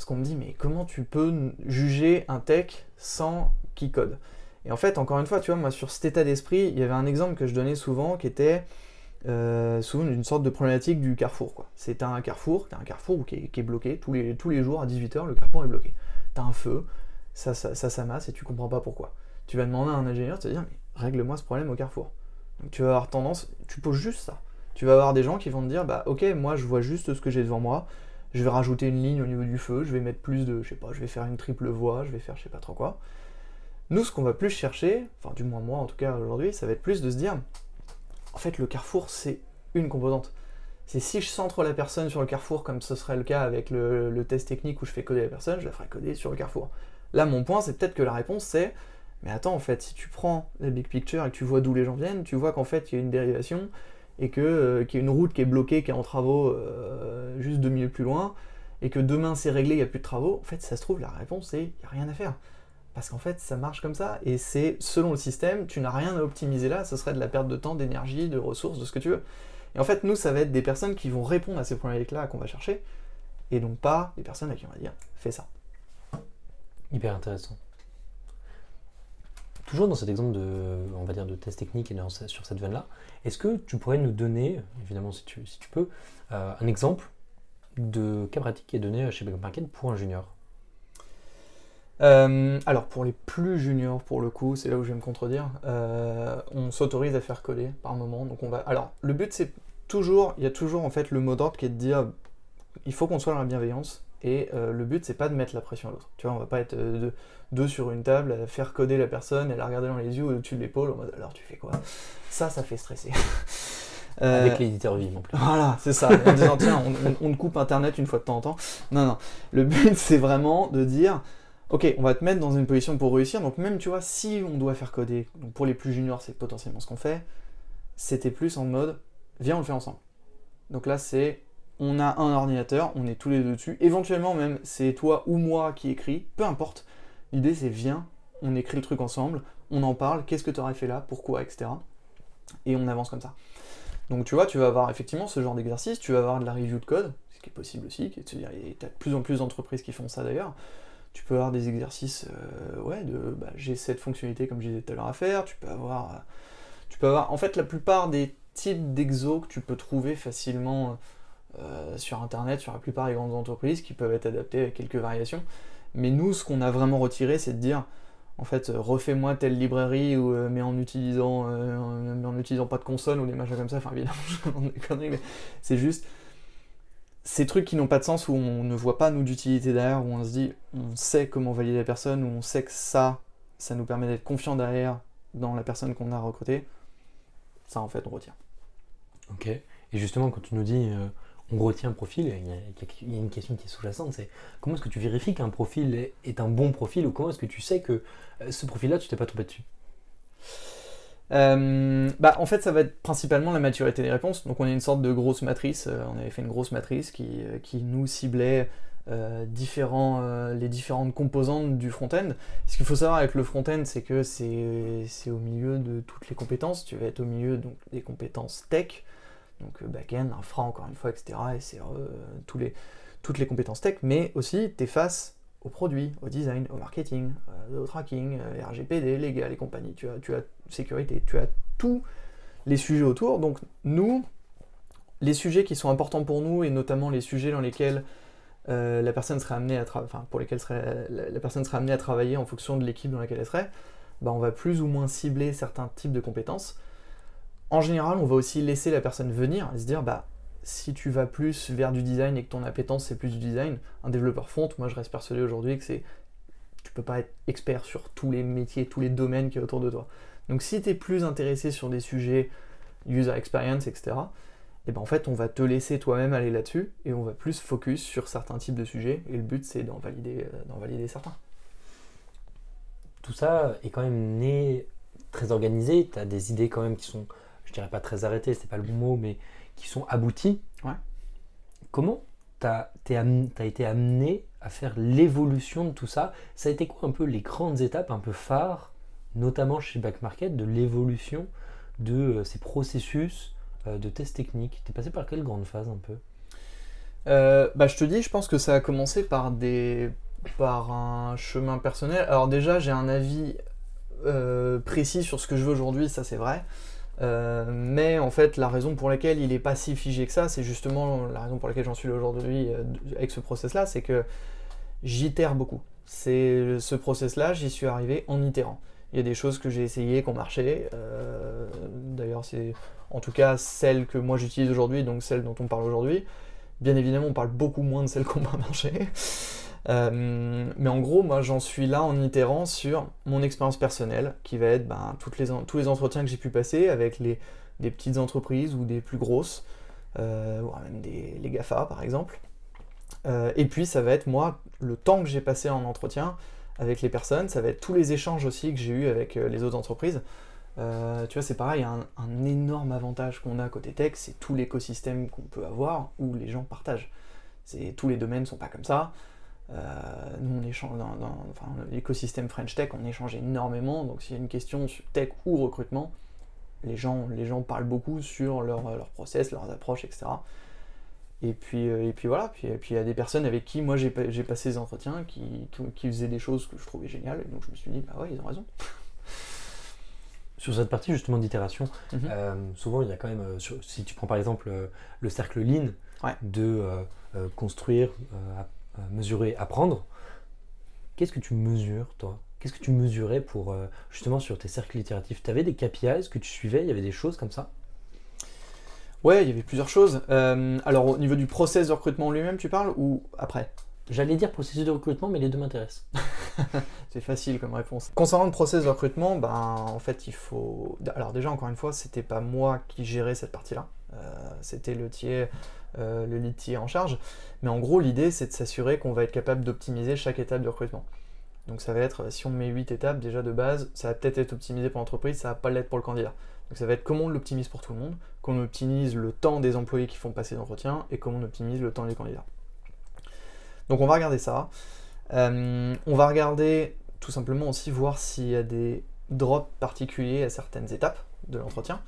parce qu'on me dit, mais comment tu peux juger un tech sans qui code? Et en fait, encore une fois, tu vois, moi, sur cet état d'esprit, il y avait un exemple que je donnais souvent qui était euh, souvent une sorte de problématique du carrefour. C'est un carrefour, as un carrefour qui est, bloqué tous les, jours à 18h, le carrefour est bloqué. Tu as un feu, ça, ça, s'amasse et tu comprends pas pourquoi. Tu vas demander à un ingénieur, tu vas dire, mais règle-moi ce problème au carrefour. Tu vas avoir tendance, tu poses juste ça. Tu vas avoir des gens qui vont te dire, bah ok, moi je vois juste ce que j'ai devant moi, je vais rajouter une ligne au niveau du feu, je vais mettre plus de, je sais pas, je vais faire une triple voie, je vais faire je sais pas trop quoi. Nous, ce qu'on va plus chercher, enfin du moins moi en tout cas aujourd'hui, ça va être plus de se dire, en fait le carrefour c'est une composante. C'est si je centre la personne sur le carrefour comme ce serait le cas avec le, test technique où je fais coder la personne, je la ferai coder sur le carrefour. Là mon point c'est peut-être que la réponse c'est, mais attends en fait si tu prends la big picture et que tu vois d'où les gens viennent, tu vois qu'en fait il y a une dérivation, et que euh, qu'il y a une route qui est bloquée, qui est en travaux euh, juste deux minutes plus loin, et que demain c'est réglé, il n'y a plus de travaux, en fait, ça se trouve, la réponse c'est il n'y a rien à faire. Parce qu'en fait, ça marche comme ça, et c'est selon le système, tu n'as rien à optimiser là, ce serait de la perte de temps, d'énergie, de ressources, de ce que tu veux. Et en fait, nous, ça va être des personnes qui vont répondre à ces problématiques-là qu'on va chercher, et donc pas des personnes à qui on va dire, fais ça. Hyper intéressant. Toujours dans cet exemple de, on va dire, de test technique et sur cette veine-là, est-ce que tu pourrais nous donner, évidemment si tu, peux, euh, un exemple de cas pratique qui est donné chez Backmarket pour un junior? Euh, alors pour les plus juniors, pour le coup, c'est là où je vais me contredire, euh, on s'autorise à faire coder par moment. Donc on va. Alors le but c'est toujours, il y a toujours en fait le mot d'ordre qui est de dire, il faut qu'on soit dans la bienveillance. Et euh, le but c'est pas de mettre la pression à l'autre. Tu vois, on va pas être deux, sur une table, à faire coder la personne, et la regarder dans les yeux ou au-dessus de l'épaule, en mode alors tu fais quoi? Ça, ça fait stresser. Avec l'éditeur vivant. Voilà, c'est ça. En disant tiens, on, on, coupe internet une fois de temps en temps. Non, non. Le but c'est vraiment de dire ok, on va te mettre dans une position pour réussir. Donc même, tu vois, si on doit faire coder, donc pour les plus juniors, c'est potentiellement ce qu'on fait, c'était plus en mode, viens, on le fait ensemble. Donc là, c'est, on a un ordinateur, on est tous les deux dessus. Éventuellement même, c'est toi ou moi qui écris, peu importe. L'idée, c'est viens, on écrit le truc ensemble, on en parle, qu'est-ce que tu aurais fait là, pourquoi, etc. Et on avance comme ça. Donc tu vois, tu vas avoir effectivement ce genre d'exercice, tu vas avoir de la review de code, ce qui est possible aussi, qui est dire, il y a de plus en plus d'entreprises qui font ça d'ailleurs tu peux avoir des exercices, euh, ouais, de bah, j'ai cette fonctionnalité comme je disais tout à l'heure à faire, tu peux avoir, euh, tu peux avoir, en fait la plupart des types d'exos que tu peux trouver facilement euh, sur internet, sur la plupart des grandes entreprises, qui peuvent être adaptés avec quelques variations. Mais nous, ce qu'on a vraiment retiré, c'est de dire, en fait, refais-moi telle librairie, ou, mais en utilisant, en utilisant pas de console ou des machins comme ça, enfin évidemment, c'est juste, ces trucs qui n'ont pas de sens, où on ne voit pas nous d'utilité derrière, où on se dit, on sait comment valider la personne, où on sait que ça, ça nous permet d'être confiant derrière dans la personne qu'on a recrutée, ça en fait on retient. Ok. Et justement, quand tu nous dis euh, on retient un profil, il y, a, une question qui est sous-jacente, c'est comment est-ce que tu vérifies qu'un profil est, un bon profil ou comment est-ce que tu sais que euh, ce profil-là, tu t'es pas trompé dessus? Euh, bah, en fait, ça va être principalement la maturité des réponses. Donc, on a une sorte de grosse matrice. Euh, on avait fait une grosse matrice qui, nous ciblait différents, les différentes composantes du front-end. Ce qu'il faut savoir avec le front-end, c'est que c'est au milieu de toutes les compétences. Tu vas être au milieu des compétences tech, donc back-end, infra, encore une fois, etc. Et c'est tous les, toutes les compétences tech, mais aussi tu es face au produit, au design, au marketing, euh, au tracking, euh, RGPD, légal et compagnie. Tu as, tu as sécurité, tu as tous les sujets autour. Donc nous, les sujets qui sont importants pour nous et notamment les sujets dans lesquels euh, la personne serait amenée à enfin, pour lesquels serait, la, personne serait amenée à travailler en fonction de l'équipe dans laquelle elle serait, bah, on va plus ou moins cibler certains types de compétences. En général, on va aussi laisser la personne venir et se dire bah si tu vas plus vers du design et que ton appétence c'est plus du design, un développeur front, moi je reste persuadé aujourd'hui que c'est tu peux pas être expert sur tous les métiers, tous les domaines qui est autour de toi. Donc si tu es plus intéressé sur des sujets user experience, etc., et eh ben en fait on va te laisser toi-même aller là-dessus et on va plus focus sur certains types de sujets et le but c'est d'en valider, euh, d'en valider certains. Tout ça est quand même né très organisé, tu as des idées quand même qui sont, je dirais pas très arrêtées, c'est pas le bon mot, mais qui sont aboutis. Comment tu as, été amené à faire l'évolution de tout ça? Ça a été quoi un peu les grandes étapes un peu phares, notamment chez Back Market, de l'évolution de euh, ces processus euh, de tests techniques? Tu es passé par quelle grande phase un peu? Euh, bah, Je te dis, je pense que ça a commencé par, des, par un chemin personnel. Alors déjà, j'ai un avis précis sur ce que je veux aujourd'hui, ça c'est vrai. Euh, mais en fait, la raison pour laquelle il n'est pas si figé que ça, c'est justement la raison pour laquelle j'en suis aujourd'hui euh, avec ce process-là, c'est que j'itère beaucoup. C'est ce process-là, j'y suis arrivé en itérant. Il y a des choses que j'ai essayées, qui ont marché. Euh, d'ailleurs, c'est en tout cas celles que moi j'utilise aujourd'hui, donc celles dont on parle aujourd'hui. Bien évidemment, on parle beaucoup moins de celles qui n'ont pas marché. Euh, mais en gros, moi j'en suis là en itérant sur mon expérience personnelle, qui va être ben, toutes les, tous les entretiens que j'ai pu passer avec les, des petites entreprises ou des plus grosses, euh, ou même des, les GAFA par exemple. Euh, et puis ça va être moi, le temps que j'ai passé en entretien avec les personnes, ça va être tous les échanges aussi que j'ai eu avec les autres entreprises. tu vois, c'est pareil, un, un, énorme avantage qu'on a côté tech, c'est tout l'écosystème qu'on peut avoir où les gens partagent. Tous les domaines ne sont pas comme ça. Nous, on échange dans, l'écosystème French Tech, on échange énormément. Donc, s'il y a une question sur tech ou recrutement, les gens, les gens parlent beaucoup sur leur, leur process, leurs approches, etc. Et puis, euh, et puis voilà, puis, et puis il y a des personnes avec qui moi j'ai passé des entretiens qui, qui, faisaient des choses que je trouvais géniales, et donc je me suis dit, bah ouais, ils ont raison. Sur cette partie justement d'itération, mhm. euh, souvent il y a quand même, euh, si tu prends par exemple le cercle Lean, de construire, mesurer, apprendre, qu'est-ce que tu mesures toi? Qu'est-ce que tu mesurais pour justement sur tes cercles itératifs? Tu avais des KPIs que tu suivais? Il y avait des choses comme ça? Ouais, il y avait plusieurs choses. Euh, alors, au niveau du process de recrutement lui-même, tu parles ou après? J'allais dire processus de recrutement, mais les deux m'intéressent. c'est facile comme réponse. Concernant le process de recrutement, ben, en fait, il faut. Alors, déjà, encore une fois, c'était pas moi qui gérais cette partie-là. Euh, c'était le tiers, euh, le lead en charge. Mais en gros, l'idée, c'est de s'assurer qu'on va être capable d'optimiser chaque étape de recrutement. Donc, ça va être, si on met 8 étapes déjà de base, ça va peut-être être optimisé pour l'entreprise, ça va pas l'être pour le candidat. Donc, ça va être comment on l'optimise pour tout le monde, qu'on optimise le temps des employés qui font passer l'entretien et comment on optimise le temps des candidats. Donc on va regarder ça. Euh, on va regarder tout simplement aussi voir s'il y a des drops particuliers à certaines étapes de l'entretien.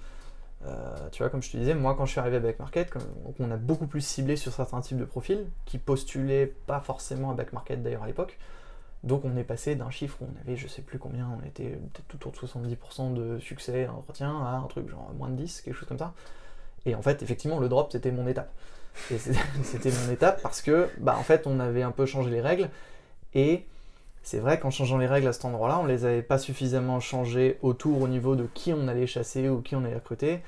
Euh, tu vois, comme je te disais, moi quand je suis arrivé à Back Market, on a beaucoup plus ciblé sur certains types de profils qui postulaient pas forcément à Back Market d'ailleurs à l'époque. Donc on est passé d'un chiffre où on avait je sais plus combien, on était peut-être autour de 70% de succès à entretien à un truc genre moins de 10, quelque chose comme ça. Et en fait, effectivement, le drop c'était mon étape. Et c'était mon étape parce que, bah en fait, on avait un peu changé les règles. Et c'est vrai qu'en changeant les règles à cet endroit-là, on les avait pas suffisamment changées autour au niveau de qui on allait chasser ou qui on allait recruter.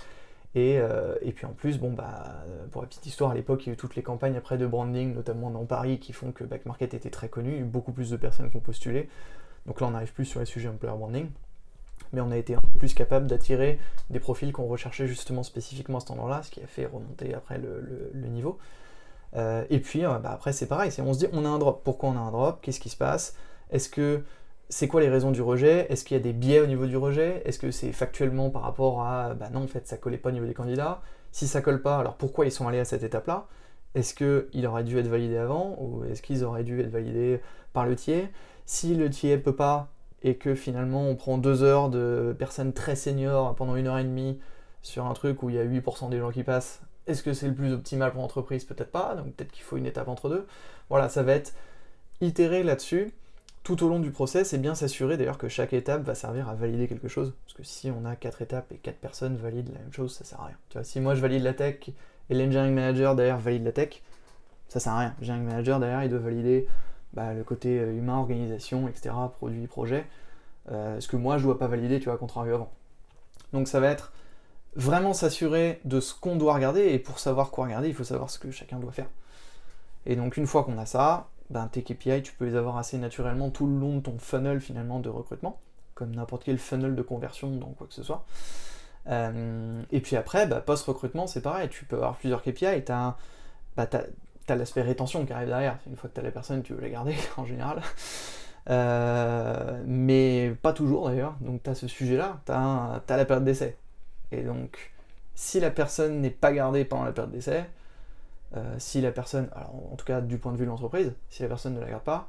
Euh, et, puis en plus, bon bah, pour la petite histoire, à l'époque, il y a eu toutes les campagnes après de branding, notamment dans Paris, qui font que Back Market était très connu, il y a eu beaucoup plus de personnes qui ont postulé. Donc là, on n'arrive plus sur les sujets employer branding. Mais on a été un peu plus capable d'attirer des profils qu'on recherchait justement spécifiquement à cet endroit-là, ce qui a fait remonter après le, niveau. Euh, et puis euh, bah, après, c'est pareil, on se dit on a un drop. Pourquoi on a un drop? Qu'est-ce qui se passe? Est-ce que c'est quoi les raisons du rejet? Est-ce qu'il y a des biais au niveau du rejet? Est-ce que c'est factuellement par rapport à bah non en fait ça collait pas au niveau des candidats? Si ça colle pas, alors pourquoi ils sont allés à cette étape-là? Est-ce qu'il aurait dû être validé avant ou est-ce qu'ils auraient dû être validés par le tiers? Si le tiers peut pas et que finalement on prend deux heures de personnes très seniors pendant une heure et demie sur un truc où il y a 8% des gens qui passent, est-ce que c'est le plus optimal pour l'entreprise? Peut-être pas, donc peut-être qu'il faut une étape entre deux. Voilà, ça va être itérer là-dessus tout au long du process et bien s'assurer d'ailleurs que chaque étape va servir à valider quelque chose. Parce que si on a quatre étapes et quatre personnes valident la même chose, ça sert à rien. Tu vois, si moi je valide la tech et l'engineering manager derrière valide la tech, ça sert à rien. L'engineering manager derrière il doit valider bah, le côté euh, humain, organisation, etc., produit, projet. Euh, ce que moi je dois pas valider, tu vois, contrairement avant. Donc ça va être vraiment s'assurer de ce qu'on doit regarder et pour savoir quoi regarder, il faut savoir ce que chacun doit faire. Et donc une fois qu'on a ça, ben, tes KPI, tu peux les avoir assez naturellement tout le long de ton funnel finalement de recrutement, comme n'importe quel funnel de conversion dans quoi que ce soit. Euh, et puis après, bah, post-recrutement, c'est pareil, tu peux avoir plusieurs KPI et tu as, bah, l'aspect rétention qui arrive derrière. Une fois que tu as la personne, tu veux la garder en général. Euh, mais pas toujours d'ailleurs. Donc tu as ce sujet-là, tu as, la période d'essai. Et donc, si la personne n'est pas gardée pendant la période d'essai, euh, si la personne, alors en tout cas du point de vue de l'entreprise, si la personne ne la garde pas,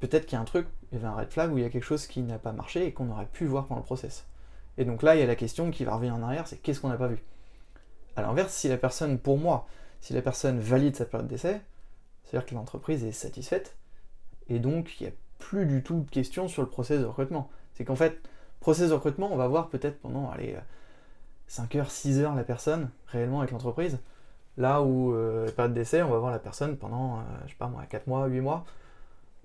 peut-être qu'il y a un truc, il y avait un red flag où il y a quelque chose qui n'a pas marché et qu'on aurait pu voir pendant le process. Et donc là, il y a la question qui va revenir en arrière, c'est qu'est-ce qu'on n'a pas vu? A l'inverse, si la personne, pour moi, si la personne valide sa période d'essai, c'est-à-dire que l'entreprise est satisfaite, et donc il n'y a plus du tout de questions sur le process de recrutement. C'est qu'en fait, process de recrutement, on va voir peut-être pendant allez, 5 heures, 6 heures la personne, réellement avec l'entreprise, Là où, euh, période d'essai, on va voir la personne pendant, euh, je sais pas moi, 4 mois, 8 mois.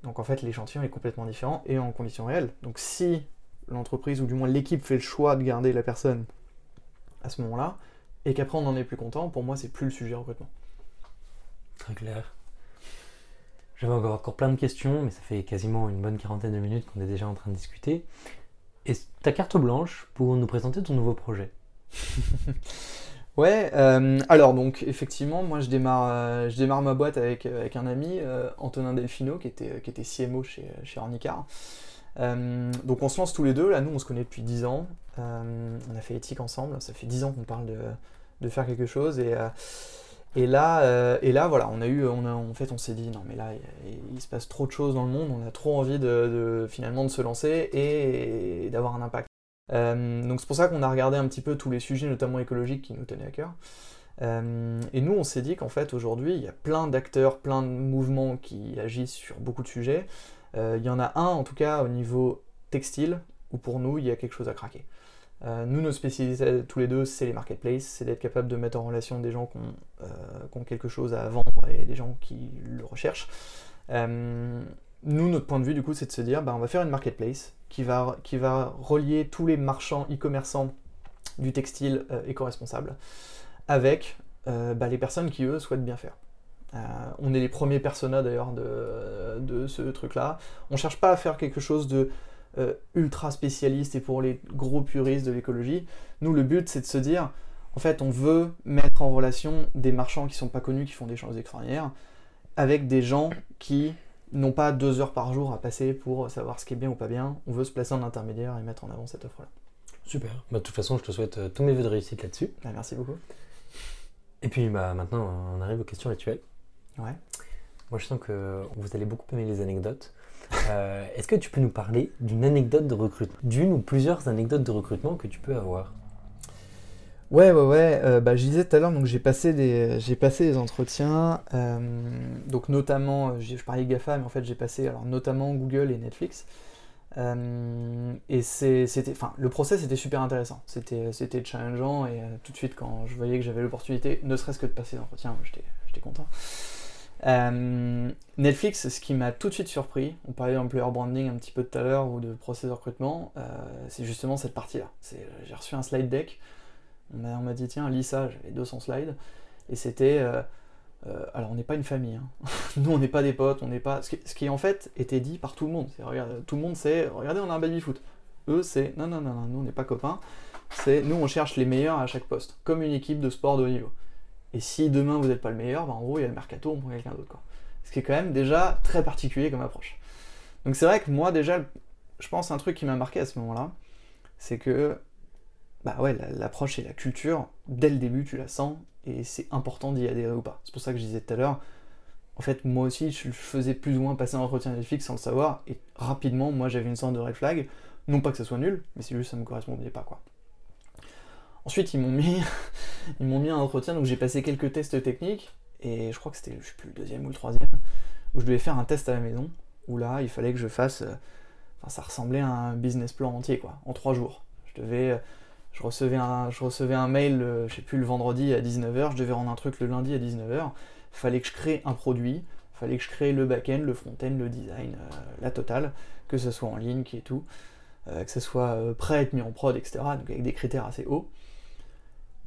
Donc en fait, l'échantillon est complètement différent et en conditions réelles. Donc si l'entreprise, ou du moins l'équipe, fait le choix de garder la personne à ce moment-là, et qu'après on n'en est plus content, pour moi, c'est plus le sujet recrutement. Très clair. J'avais encore, encore plein de questions, mais ça fait quasiment une bonne quarantaine de minutes qu'on est déjà en train de discuter. Et ta carte blanche pour nous présenter ton nouveau projet? Ouais, euh, alors donc effectivement, moi je démarre, euh, je démarre ma boîte avec, euh, avec un ami, Antonin Delfino, qui était, qui était CMO chez, chez Ornicar. donc on se lance tous les deux, là nous on se connaît depuis 10 ans, on a fait éthique ensemble, ça fait 10 ans qu'on parle de, de, faire quelque chose, et, Et là, et là, voilà, on a eu, on a, en fait, on s'est dit, non, mais là, il, se passe trop de choses dans le monde, on a trop envie de, finalement de se lancer et, d'avoir un impact. Donc c'est pour ça qu'on a regardé un petit peu tous les sujets, notamment écologiques, qui nous tenaient à cœur. et nous, on s'est dit qu'en fait, aujourd'hui, il y a plein d'acteurs, plein de mouvements qui agissent sur beaucoup de sujets. il y en a un, en tout cas, au niveau textile, où pour nous, il y a quelque chose à craquer. Euh, nous, nos spécialités tous les deux, c'est les marketplaces, c'est d'être capable de mettre en relation des gens qui ont, euh, quelque chose à vendre et des gens qui le recherchent. Euh, nous, notre point de vue, du coup, c'est de se dire, bah, on va faire une marketplace qui va, relier tous les marchands e-commerçants du textile éco-responsable avec bah, les personnes qui, eux, souhaitent bien faire. on est les premiers personas, d'ailleurs, de, ce truc-là. On cherche pas à faire quelque chose de euh, ultra spécialiste et pour les gros puristes de l'écologie. Nous, le but, c'est de se dire, en fait, on veut mettre en relation des marchands qui sont pas connus, qui font des choses extraordinaires, avec des gens qui n'ont pas deux heures par jour à passer pour savoir ce qui est bien ou pas bien. On veut se placer en intermédiaire et mettre en avant cette offre-là. Super. Bah, de toute façon, je te souhaite euh, tous mes vœux de réussite là-dessus. Bah, merci beaucoup. Et puis bah, maintenant, on arrive aux questions rituelles. Ouais. Moi, je sens que vous allez beaucoup aimer les anecdotes. Euh, est-ce que tu peux nous parler d'une anecdote de recrutement D'une ou plusieurs anecdotes de recrutement que tu peux avoir? Ouais, ouais, ouais. Euh, bah, je disais tout à l'heure, donc j'ai passé des, j'ai passé des entretiens, euh, donc notamment, je parlais GAFA, mais en fait j'ai passé alors notamment Google et Netflix. et c'était, enfin, le process était super intéressant. C'était, c'était challengeant et tout de suite quand je voyais que j'avais l'opportunité, ne serait-ce que de passer l'entretien, j'étais, j'étais content. Euh, Netflix, ce qui m'a tout de suite surpris, on parlait d'employer branding un petit peu tout à l'heure ou de process de recrutement, euh, c'est justement cette partie-là. J'ai reçu un slide deck, on m'a dit tiens, lis ça, j'avais 200 slides, et c'était. Euh, alors on n'est pas une famille, hein. nous on n'est pas des potes, on n'est pas. Ce qui, en fait était dit par tout le monde. Regarde, tout le monde c'est regardez, on a un baby foot. Eux c'est non, non, non, non, nous on n'est pas copains, c'est nous on cherche les meilleurs à chaque poste, comme une équipe de sport de haut niveau. Et si demain vous n'êtes pas le meilleur, bah en gros il y a le mercato, on prend quelqu'un d'autre. Ce qui est quand même déjà très particulier comme approche. Donc c'est vrai que moi déjà, je pense un truc qui m'a marqué à ce moment-là, c'est que bah ouais, l'approche et la culture, dès le début tu la sens, et c'est important d'y adhérer ou pas. C'est pour ça que je disais tout à l'heure, en fait moi aussi je faisais plus ou moins passer un entretien Netflix sans le savoir, et rapidement moi j'avais une sorte de red flag, non pas que ça soit nul, mais c'est juste que ça me correspondait pas quoi. Ensuite, ils m'ont mis, ils m'ont mis un entretien, donc j'ai passé quelques tests techniques, et je crois que c'était, je sais plus, le deuxième ou le troisième, où je devais faire un test à la maison, où là, il fallait que je fasse, euh, enfin, ça ressemblait à un business plan entier, quoi, en trois jours. Je devais, euh, je recevais un, mail, euh, je sais plus, le vendredi à 19h, je devais rendre un truc le lundi à 19h, fallait que je crée un produit, fallait que je crée le back-end, le front-end, le design, la totale, que ce soit en ligne, qui est tout, que ce soit prêt à être mis en prod, etc., donc avec des critères assez hauts.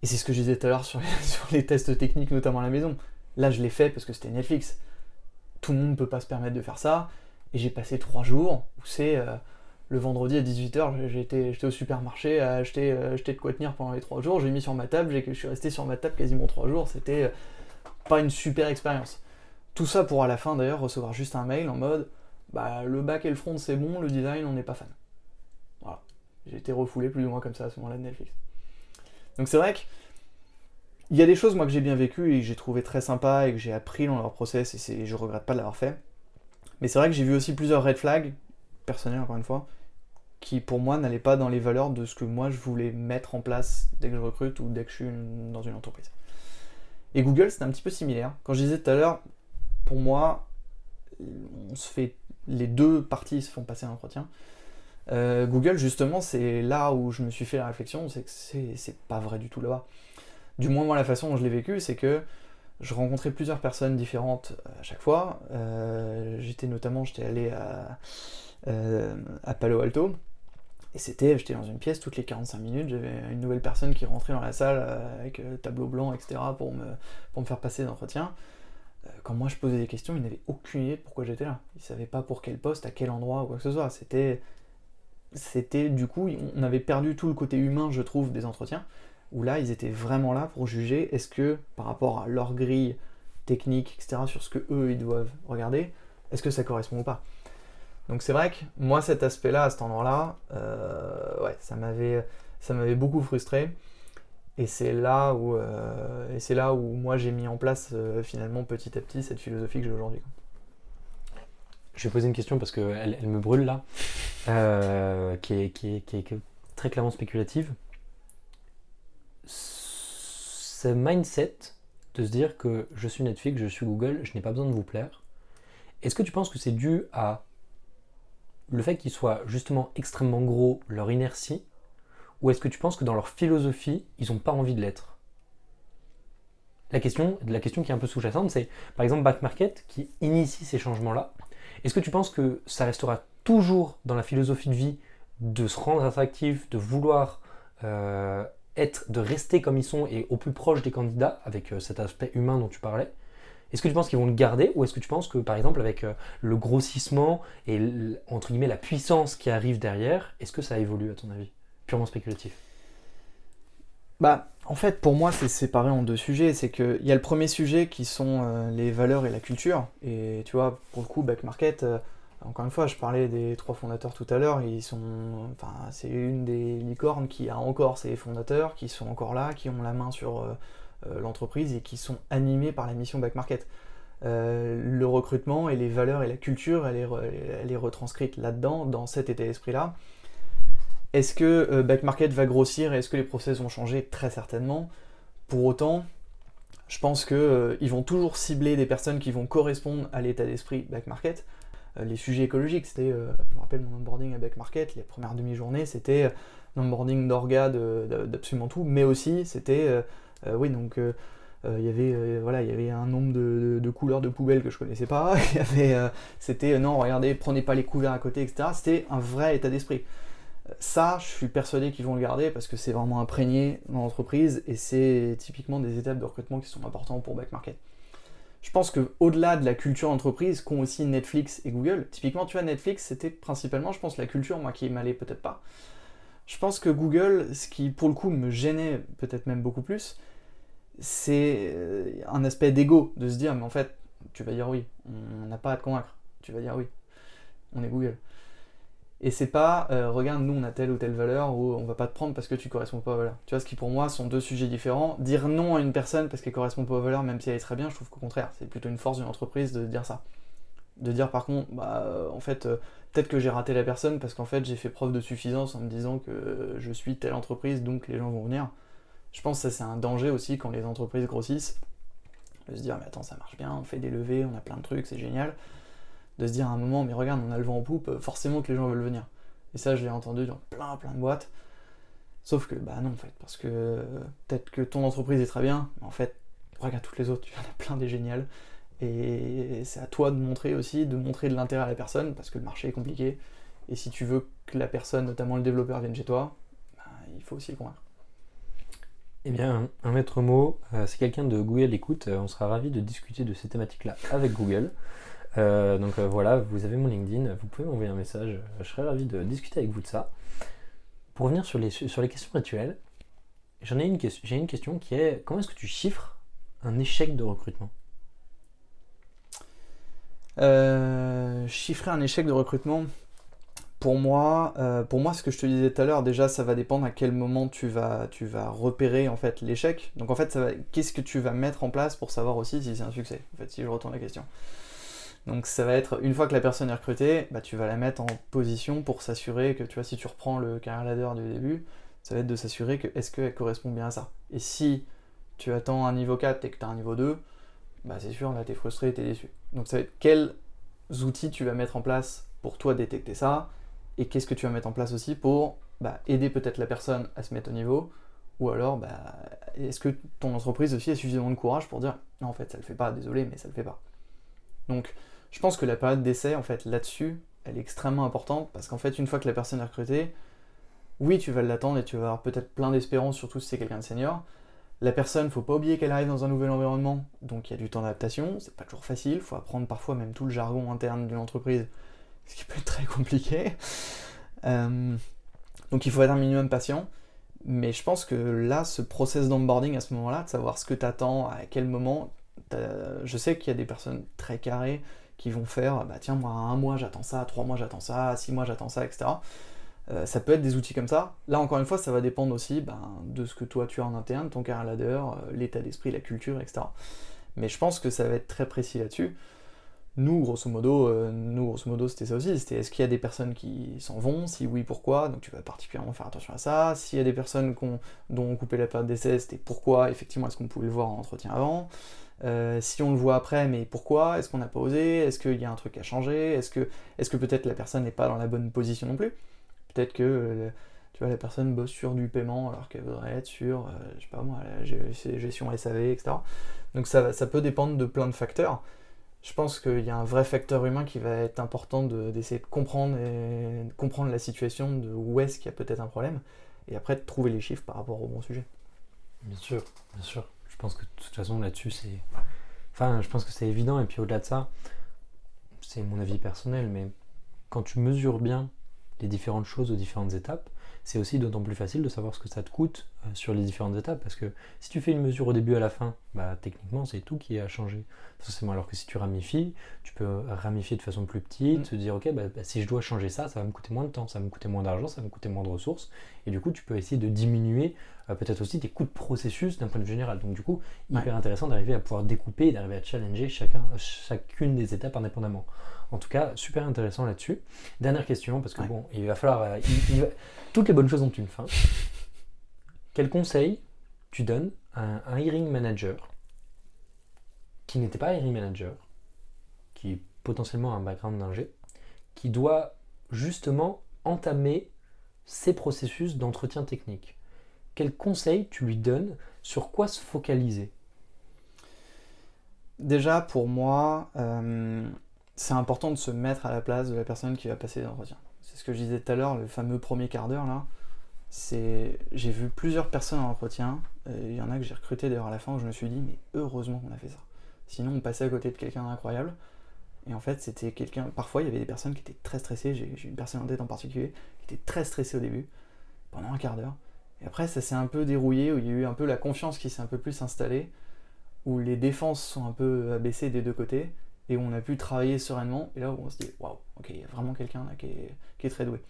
Et c'est ce que je disais tout à l'heure sur, les, tests techniques, notamment à la maison. Là, je l'ai fait parce que c'était Netflix. Tout le monde ne peut pas se permettre de faire ça. Et j'ai passé trois jours où c'est euh, le vendredi à 18h, j'étais au supermarché à acheter, euh, acheter, de quoi tenir pendant les trois jours. J'ai mis sur ma table, je suis resté sur ma table quasiment trois jours. C'était euh, pas une super expérience. Tout ça pour à la fin d'ailleurs recevoir juste un mail en mode bah, le back et le front c'est bon, le design on n'est pas fan. Voilà. J'ai été refoulé plus ou moins comme ça à ce moment-là de Netflix. Donc c'est vrai que il y a des choses moi que j'ai bien vécues et que j'ai trouvé très sympa et que j'ai appris dans leur process et, je regrette pas de l'avoir fait. Mais c'est vrai que j'ai vu aussi plusieurs red flags, personnels encore une fois, qui pour moi n'allaient pas dans les valeurs de ce que moi je voulais mettre en place dès que je recrute ou dès que je suis dans une entreprise. Et Google c'est un petit peu similaire. Quand je disais tout à l'heure, pour moi, on se fait les deux parties se font passer un entretien. Euh, Google, justement, c'est là où je me suis fait la réflexion, c'est que c'est pas vrai du tout là-bas. Du moins, moi, la façon dont je l'ai vécu, c'est que je rencontrais plusieurs personnes différentes euh, à chaque fois. Euh, j'étais notamment, j'étais allé à, à, Palo Alto, et c'était, j'étais dans une pièce toutes les 45 minutes, j'avais une nouvelle personne qui rentrait dans la salle avec tableau blanc, etc., pour me, pour me faire passer l'entretien. Quand moi je posais des questions, ils n'avaient aucune idée de pourquoi j'étais là. Ils ne savaient pas pour quel poste, à quel endroit ou quoi que ce soit. C'était c'était du coup, on avait perdu tout le côté humain, je trouve, des entretiens, où là, ils étaient vraiment là pour juger est-ce que, par rapport à leur grille technique, etc., sur ce que eux, ils doivent regarder, est-ce que ça correspond ou pas. Donc c'est vrai que moi, cet aspect-là, à cet endroit-là, euh, ouais, ça m'avait, ça m'avait beaucoup frustré. Et c'est là où, et c'est là où moi j'ai mis en place finalement petit à petit cette philosophie que j'ai aujourd'hui. Je vais poser une question parce qu'elle elle me brûle là, qui est, qui, qui, est, très clairement spéculative. Ce mindset de se dire que je suis Netflix, je suis Google, je n'ai pas besoin de vous plaire, est-ce que tu penses que c'est dû à le fait qu'ils soient justement extrêmement gros, leur inertie, ou est-ce que tu penses que dans leur philosophie, ils n'ont pas envie de l'être? La question, qui est un peu sous-jacente, c'est par exemple Back Market qui initie ces changements-là. Est-ce que tu penses que ça restera toujours dans la philosophie de vie de se rendre attractif, de vouloir euh, être, de rester comme ils sont et au plus proche des candidats, avec euh, cet aspect humain dont tu parlais Est-ce que tu penses qu'ils vont le garder ou est-ce que tu penses que par exemple avec euh, le grossissement et entre guillemets la puissance qui arrive derrière, est-ce que ça évolue à ton avis? Purement spéculatif. Bah, en fait, pour moi, c'est séparé en deux sujets. C'est qu'il y a le premier sujet qui sont euh, les valeurs et la culture. Et tu vois, pour le coup, Back Market, encore une fois, je parlais des trois fondateurs tout à l'heure. Ils sont, enfin, c'est une des licornes qui a encore ses fondateurs, qui sont encore là, qui ont la main sur euh, euh, l'entreprise et qui sont animés par la mission Back Market. Euh, le recrutement et les valeurs et la culture, elle est, elle est retranscrite là-dedans, dans cet état d'esprit-là. Est-ce que Back Market va grossir et est-ce que les process vont changer? Très certainement. Pour autant, je pense qu'ils vont toujours cibler des personnes qui vont correspondre à l'état d'esprit Back Market. Euh, les sujets écologiques. C'était, euh, je me rappelle mon onboarding avec Market, les premières demi-journées, c'était euh, l'onboarding d'orga d'absolument tout, mais aussi c'était, oui, donc il y avait voilà il y avait un nombre de, couleurs de poubelles que je connaissais pas. C'était non regardez prenez pas les couverts à côté etc c'était un vrai état d'esprit. Ça je suis persuadé qu'ils vont le garder parce que c'est vraiment imprégné dans l'entreprise et c'est typiquement des étapes de recrutement qui sont importantes pour back market. Je pense que au-delà de la culture entreprise qu'ont aussi Netflix et Google, typiquement, tu vois, Netflix, c'était principalement, je pense, la culture, moi, qui m'allait peut-être pas. Je pense que Google, ce qui, pour le coup, me gênait peut-être même beaucoup plus, c'est euh, un aspect d'ego, de se dire, mais en fait, tu vas dire oui, on n'a pas à te convaincre, tu vas dire oui, on est Google. Et c'est pas, euh, regarde, nous on a telle ou telle valeur, ou on va pas te prendre parce que tu corresponds pas aux valeurs. Tu vois, ce qui pour moi sont deux sujets différents. Dire non à une personne parce qu'elle correspond pas aux valeurs, même si elle est très bien, je trouve qu'au contraire, c'est plutôt une force d'une entreprise de dire ça. De dire par contre, bah euh, en fait, peut-être que j'ai raté la personne parce qu'en fait j'ai fait preuve de suffisance en me disant que je suis telle entreprise, donc les gens vont venir. Je pense que ça c'est un danger aussi quand les entreprises grossissent. De se dire, mais attends, ça marche bien, on fait des levées, on a plein de trucs, c'est génial de se dire à un moment, mais regarde, on a le vent en poupe, forcément que les gens veulent venir. Et ça, je l'ai entendu dans plein plein de boîtes. Sauf que, bah non, en fait, parce que peut-être que ton entreprise est très bien, mais en fait, regarde toutes les autres, y en a plein des géniales. Et c'est à toi de montrer aussi, de montrer de l'intérêt à la personne, parce que le marché est compliqué. Et si tu veux que la personne, notamment le développeur, vienne chez toi, bah, il faut aussi le convaincre. Eh bien, un maître mot, euh, c'est quelqu'un de Google Écoute, euh, on sera ravi de discuter de ces thématiques-là avec Google. Euh, donc euh, voilà, vous avez mon LinkedIn, vous pouvez m'envoyer un message, je serais ravi de discuter avec vous de ça. Pour revenir sur les, questions rituelles, j'en ai une, j'ai une question qui est comment est-ce que tu chiffres un échec de recrutement? Chiffrer un échec de recrutement, pour moi, pour moi, ce que je te disais tout à l'heure, déjà, ça va dépendre à quel moment tu vas, tu vas repérer en fait l'échec. Donc en fait, qu'est-ce que tu vas mettre en place pour savoir aussi si c'est un succès En fait, si je retourne la question. Donc ça va être, une fois que la personne est recrutée, bah, tu vas la mettre en position pour s'assurer que, tu vois, si tu reprends le carrière ladder du début, ça va être de s'assurer que est-ce qu'elle correspond bien à ça. Et si tu attends un niveau 4 et que tu as un niveau 2, bah c'est sûr, là tu es frustré, tu es déçu. Donc ça va être quels outils tu vas mettre en place pour toi détecter ça, et qu'est-ce que tu vas mettre en place aussi pour bah, aider peut-être la personne à se mettre au niveau, ou alors bah, est-ce que ton entreprise aussi a suffisamment de courage pour dire non en fait ça le fait pas, désolé mais ça le fait pas. Donc je pense que la période d'essai, en fait, là-dessus, elle est extrêmement importante parce qu'en fait, une fois que la personne est recrutée, oui, tu vas l'attendre et tu vas avoir peut-être plein d'espérance, surtout si c'est quelqu'un de senior. La personne, faut pas oublier qu'elle arrive dans un nouvel environnement, donc il y a du temps d'adaptation, c'est pas toujours facile, faut apprendre parfois même tout le jargon interne d'une entreprise, ce qui peut être très compliqué. Euh, donc il faut être un minimum patient, mais je pense que là, ce process d'onboarding à ce moment-là, de savoir ce que tu attends, à quel moment, je sais qu'il y a des personnes très carrées qui vont faire, bah tiens, moi, un mois j'attends ça, trois mois j'attends ça, six mois j'attends ça, etc. Euh, ça peut être des outils comme ça. Là, encore une fois, ça va dépendre aussi ben, de ce que toi tu as en interne, ton carrière ladder, euh, l'état d'esprit, la culture, etc. Mais je pense que ça va être très précis là-dessus. Nous, grosso modo, euh, nous, grosso modo, c'était ça aussi. C'était est-ce qu'il y a des personnes qui s'en vont? Si oui, pourquoi? Donc tu vas particulièrement faire attention à ça. S'il y a des personnes dont on coupait la période d'essai, c'était pourquoi? Effectivement, est-ce qu'on pouvait le voir en entretien avant? Si on le voit après, mais pourquoi? Est-ce qu'on n'a pas osé? Est-ce qu'il y a un truc à changer? Est-ce que, est que peut-être la personne n'est pas dans la bonne position non plus? Peut-être que euh, tu vois, la personne bosse sur du paiement alors qu'elle voudrait être sur, euh, je sais pas moi, la gestion SAV, etc. Donc ça, ça peut dépendre de plein de facteurs. Je pense qu'il y a un vrai facteur humain qui va être important d'essayer de, comprendre, et, comprendre la situation, de où est-ce qu'il y a peut-être un problème, et après de trouver les chiffres par rapport au bon sujet. Bien sûr, bien sûr. Je pense que de toute façon là-dessus c'est... Enfin, je pense que c'est évident, et puis au-delà de ça, c'est mon avis personnel, mais quand tu mesures bien les différentes choses aux différentes étapes, c'est aussi d'autant plus facile de savoir ce que ça te coûte euh, sur les différentes étapes. Parce que si tu fais une mesure au début à la fin, bah, techniquement, c'est tout qui a changé. Forcément, alors que si tu ramifies, tu peux ramifier de façon plus petite, mm. te dire, ok, bah, bah, si je dois changer ça, ça va me coûter moins de temps, ça va me coûter moins d'argent, ça va me coûter moins de ressources. Et du coup, tu peux essayer de diminuer euh, peut-être aussi tes coûts de processus d'un point de vue général. Donc du coup, hyper intéressant d'arriver à pouvoir découper et d'arriver à challenger chacun, chacune des étapes indépendamment. En tout cas, super intéressant là-dessus. Dernière question, parce que bon, il va falloir. Euh, toutes les bonnes choses ont une fin. Quel conseil tu donnes à un, hiring manager qui n'était pas hiring manager, qui est potentiellement un background d'ingé, qui doit justement entamer ses processus d'entretien technique? Quel conseil tu lui donnes? Sur quoi se focaliser? Déjà, pour moi, euh, c'est important de se mettre à la place de la personne qui va passer l'entretien. C'est ce que je disais tout à l'heure, le fameux premier quart d'heure là. C'est, j'ai vu plusieurs personnes en entretien. Il y en a que j'ai recruté d'ailleurs à la fin où je me suis dit mais heureusement qu'on a fait ça. Sinon on passait à côté de quelqu'un d'incroyable. Et en fait c'était quelqu'un. Parfois il y avait des personnes qui étaient très stressées. J'ai, j'ai une personne en tête en particulier qui était très stressée au début pendant un quart d'heure. Et après ça s'est un peu dérouillé où il y a eu un peu la confiance qui s'est un peu plus installée, où les défenses sont un peu abaissées des deux côtés et où on a pu travailler sereinement, et là où on se dit waouh, ok, il y a vraiment quelqu'un là qui est, très doué.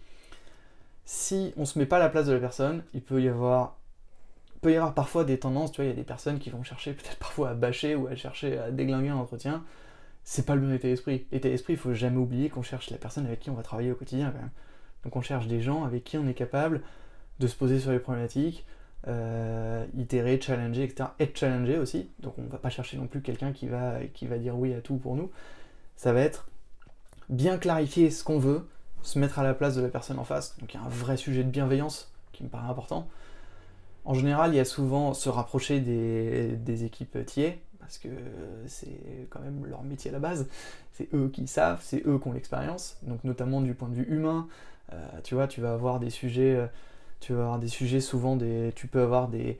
Si on se met pas à la place de la personne, il peut y avoir peut y avoir parfois des tendances, tu vois, il y a des personnes qui vont chercher peut-être parfois à bâcher ou à chercher à déglinguer un entretien. C'est pas le bon état d'esprit. État d'esprit, il faut jamais oublier qu'on cherche la personne avec qui on va travailler au quotidien quand même. Donc on cherche des gens avec qui on est capable de se poser sur les problématiques, euh, itérer, challenger, etc. Être challengé aussi. Donc on va pas chercher non plus quelqu'un qui va, qui va dire oui à tout pour nous. Ça va être bien clarifier ce qu'on veut, se mettre à la place de la personne en face. Donc il y a un vrai sujet de bienveillance qui me paraît important. En général, il y a souvent se rapprocher des, équipes tiers, parce que c'est quand même leur métier à la base. C'est eux qui savent, c'est eux qui ont l'expérience. Donc notamment du point de vue humain, euh, tu vois, tu vas avoir des sujets... Euh, tu vas avoir des sujets, souvent des, tu peux avoir des,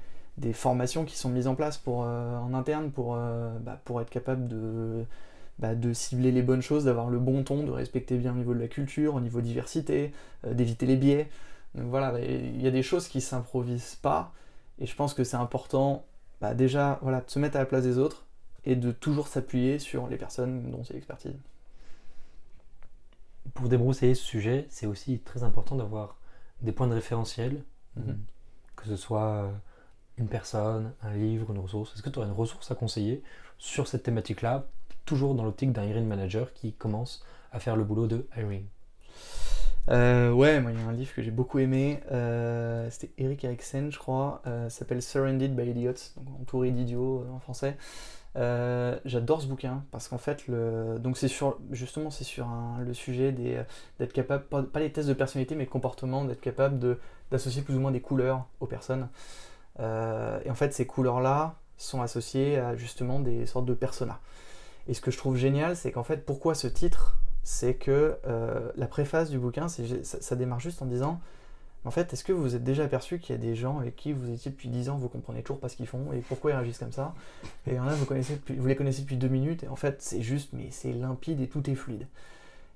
formations qui sont mises en place pour, euh, en interne pour, euh, bah, pour être capable de, bah, de cibler les bonnes choses, d'avoir le bon ton, de respecter bien au niveau de la culture, au niveau diversité, euh, d'éviter les biais. Donc voilà, il y a des choses qui s'improvisent pas, et je pense que c'est important bah, déjà voilà, de se mettre à la place des autres et de toujours s'appuyer sur les personnes dont c'est l'expertise. Pour débroussailler ce sujet, c'est aussi très important d'avoir des points de référentiel, mhm. que ce soit euh, une personne, un livre, une ressource. Est-ce que tu aurais une ressource à conseiller sur cette thématique-là, toujours dans l'optique d'un hiring manager qui commence à faire le boulot de hiring? Euh, ouais, moi il y a un livre que j'ai beaucoup aimé, euh, c'était Eric Eriksen je crois, s'appelle Surrounded by Idiots, donc entouré d'idiots en français. Euh, j'adore ce bouquin parce qu'en fait, donc c'est sur justement c'est sur le sujet des d'être capable pas, les tests de personnalité mais comportement, d'être capable de d'associer plus ou moins des couleurs aux personnes. Euh, et en fait, ces couleurs-là sont associées à justement des sortes de personas. Et ce que je trouve génial, c'est qu'en fait, pourquoi ce titre? C'est que euh, la préface du bouquin, ça démarre juste en disant en fait, est-ce que vous êtes déjà aperçu qu'il y a des gens avec qui vous étiez depuis 10 ans, vous comprenez toujours pas ce qu'ils font et pourquoi ils réagissent comme ça? Et il y en a, vous, les connaissez depuis 2 minutes et en fait, c'est juste, mais c'est limpide et tout est fluide.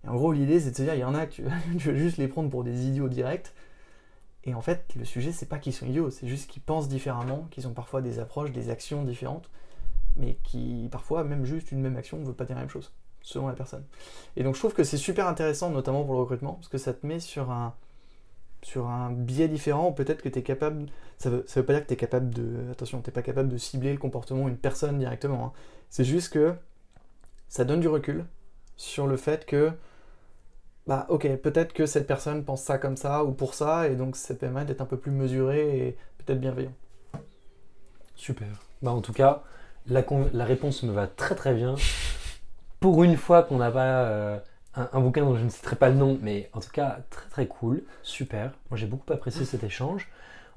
Et en gros, l'idée, c'est de se dire, il y en a que tu, veux juste les prendre pour des idiots directs. Et en fait, le sujet, c'est pas qu'ils sont idiots, c'est juste qu'ils pensent différemment, qu'ils ont parfois des approches, des actions différentes, mais qui, parfois, même juste une même action ne veut pas dire la même chose, selon la personne. Et donc, je trouve que c'est super intéressant, notamment pour le recrutement, parce que ça te met sur un sur un biais différent, peut-être que tu es capable. Ça veut, veut pas dire que tu es capable de. Attention, tu pas capable de cibler le comportement d'une personne directement. hein. C'est juste que ça donne du recul sur le fait que. Bah, ok, peut-être que cette personne pense ça comme ça ou pour ça, et donc ça permet d'être un peu plus mesuré et peut-être bienveillant. Super. Bah, en tout cas, la réponse me va très très bien. Pour une fois qu'on n'a pas euh, un, un bouquin dont je ne citerai pas le nom, mais en tout cas très très cool, super. Moi j'ai beaucoup apprécié cet échange.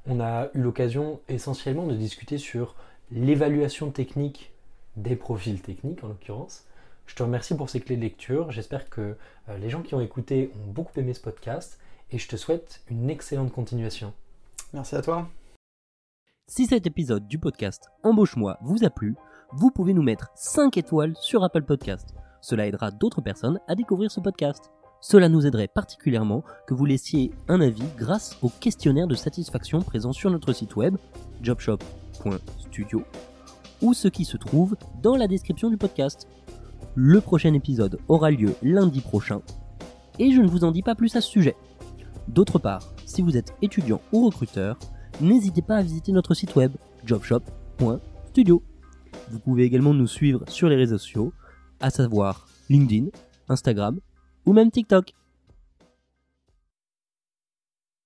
On a eu l'occasion essentiellement de discuter sur l'évaluation technique des profils techniques en l'occurrence. Je te remercie pour ces clés de lecture. J'espère que euh, les gens qui ont écouté ont beaucoup aimé ce podcast et je te souhaite une excellente continuation. Merci à toi. Si cet épisode du podcast Embauche-moi vous a plu, vous pouvez nous mettre 5 étoiles sur Apple Podcast. Cela aidera d'autres personnes à découvrir ce podcast. Cela nous aiderait particulièrement que vous laissiez un avis grâce au questionnaire de satisfaction présent sur notre site web jobshop.studio ou ce qui se trouve dans la description du podcast. Le prochain épisode aura lieu lundi prochain et je ne vous en dis pas plus à ce sujet. D'autre part, si vous êtes étudiant ou recruteur, n'hésitez pas à visiter notre site web jobshop.studio. Vous pouvez également nous suivre sur les réseaux sociaux, à savoir LinkedIn, Instagram ou même TikTok.